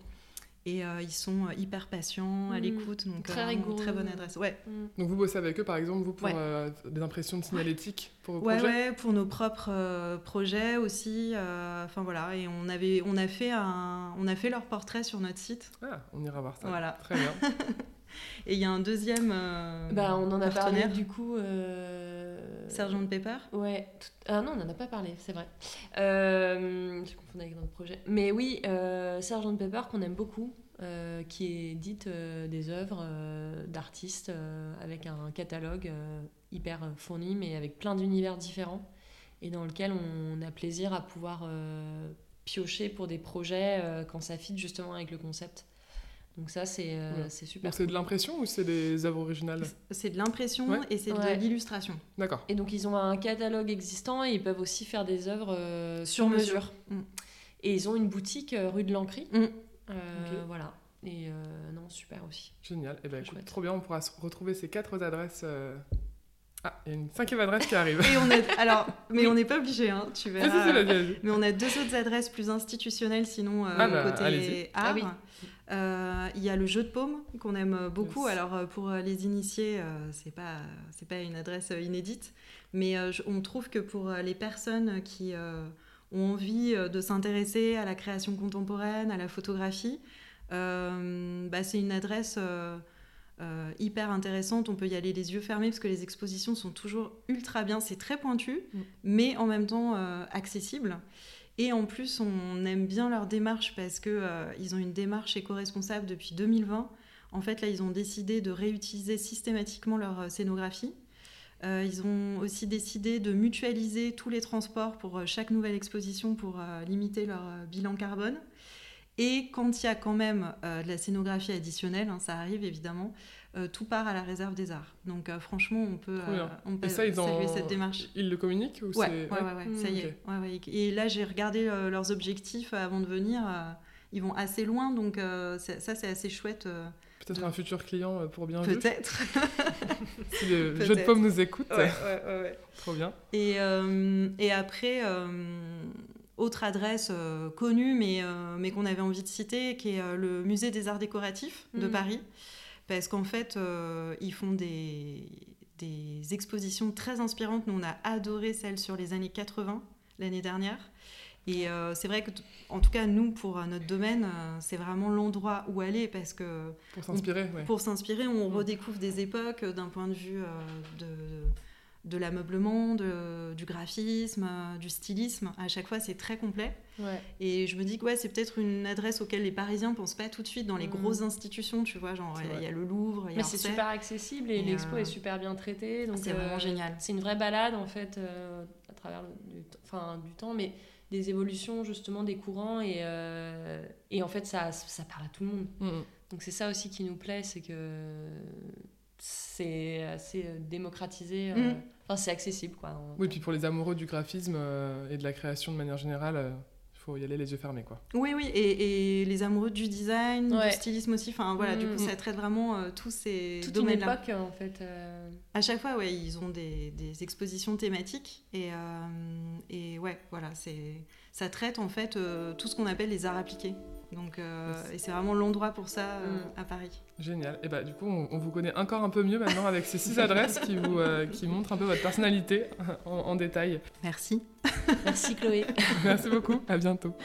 Et euh, ils sont hyper patients, à Mm. l'écoute, donc Très euh, rigoureux. très bonne adresse. Ouais, Mm. Donc vous bossez avec eux par exemple, vous pour Ouais. euh, des impressions de signalétique pour vos Ouais, projets ouais, pour nos propres euh, projets aussi. euh, Enfin voilà, et on avait, on a fait un, on a fait leur portrait sur notre site. Ah, on ira voir ça. Voilà. Très bien. Et il y a un deuxième. euh, Bah, on en a parlé du coup. Euh... Sergent Pepper. Ouais. tout- Ah non, on n'en a pas parlé, c'est vrai. Euh... Je confonds avec notre projet. Mais oui, euh, Sergent Pepper qu'on aime beaucoup. euh, qui édite euh, des œuvres d'artistes avec un catalogue hyper fourni, mais avec plein d'univers différents, et dans lequel on a plaisir à pouvoir piocher pour des projets quand ça fit justement avec le concept. Donc ça, c'est euh, Ouais. super. C'est de l'impression ou c'est des œuvres originales C'est de l'impression Ouais. et c'est Ouais. de l'illustration. D'accord. Et donc ils ont un catalogue existant et ils peuvent aussi faire des œuvres euh, Sur sur mesure. mesure. Mm. Et ils ont une boutique euh, rue de l'Ancry. Mm. Euh. Voilà. Et euh, non, super aussi. Génial. Et ben écoute, trop bien, on pourra se retrouver ces quatre adresses. euh, Ah, il y a une cinquième adresse qui arrive. Et on a, alors, mais on n'est pas obligé, hein, tu Ah, si, verras. si. Mais on a deux autres adresses plus institutionnelles, sinon euh, Ah bah, côté art. Ah oui. Euh, Il y a le jeu de paume qu'on aime beaucoup. Yes. Alors euh, pour euh, les initiés, c'est pas c'est pas une adresse inédite, mais on trouve que pour les personnes qui ont envie de s'intéresser à la création contemporaine, à la photographie, euh, bah, c'est une adresse euh, euh, hyper intéressante. On peut y aller les yeux fermés parce que les expositions sont toujours ultra bien. C'est très pointu, Mm. mais en même temps accessible. Et en plus, on aime bien leur démarche parce que euh, ont une démarche éco-responsable depuis 2020. En fait, là, ils ont décidé de réutiliser systématiquement leur euh, scénographie. Euh, ils ont aussi décidé de mutualiser tous les transports pour chaque nouvelle exposition pour limiter leur bilan carbone. Et quand il y a quand même de la scénographie additionnelle, hein, ça arrive évidemment, euh, tout part à la réserve des arts. Donc euh, franchement, on peut, on peut Et ça, ils, saluer en... cette démarche. ils le communiquent ou Ouais, c'est... ouais, ouais, ouais, Mm, ça y est. Ouais, ouais. Et là, j'ai regardé euh, leurs objectifs avant de venir. euh, ils vont assez loin, donc euh, ça, c'est assez chouette. euh, Peut-être un futur client euh, pour bien. Peut-être. Si le jeu de paume nous écoute, ouais, ouais, ouais, ouais. trop bien. Et, euh, et après, euh, autre adresse euh, connue, mais, euh, mais qu'on avait envie de citer, qui est euh, le Musée des Arts Décoratifs de Mhm. Paris. Parce qu'en fait, euh, ils font des, des expositions très inspirantes. Nous, on a adoré celle sur les années 80 l'année dernière. Et euh, c'est vrai que, en tout cas, nous, pour euh, notre domaine, euh, c'est vraiment l'endroit où aller parce que Pour s'inspirer, ouais. pour s'inspirer, on Mm. redécouvre des époques d'un point de vue de, de l'ameublement, du graphisme, du stylisme. À chaque fois, c'est très complet. Ouais. Et je me dis que ouais, c'est peut-être une adresse auquel les Parisiens pensent pas tout de suite dans les Mm. grosses institutions, tu vois, genre il y a- le Louvre, il y a Mais c'est super accessible et, Et, l'expo euh, est super bien traitée. donc, C'est vraiment euh, génial. C'est une vraie balade en fait euh, à travers le, du, enfin, du temps, mais des évolutions justement des courants et, euh, et en fait ça, ça parle à tout le monde. Mm. Donc c'est ça aussi qui nous plaît, c'est que c'est assez euh, démocratisé, euh, Mm. enfin c'est accessible quoi. Oui, puis pour les amoureux du graphisme euh, et de la création de manière générale, euh, il faut y aller les yeux fermés, quoi. Oui, oui, et, et les amoureux du design, Ouais. du stylisme aussi. Enfin voilà, du Mm. coup, ça traite vraiment euh, tous ces Toute une domaines-là. époque en fait. euh, À chaque fois, ouais, ils ont des, des expositions thématiques et, euh, et ouais, voilà, c'est ça traite en fait euh, tout ce qu'on appelle les arts appliqués. Donc, euh, et c'est vraiment l'endroit pour ça euh, Mm. à Paris. Génial. Et bah du coup, on, on vous connaît encore un peu mieux maintenant avec ces six adresses qui, vous, euh, qui montrent un peu votre personnalité en, en détail. Merci. Merci Chloé. Merci beaucoup. À bientôt.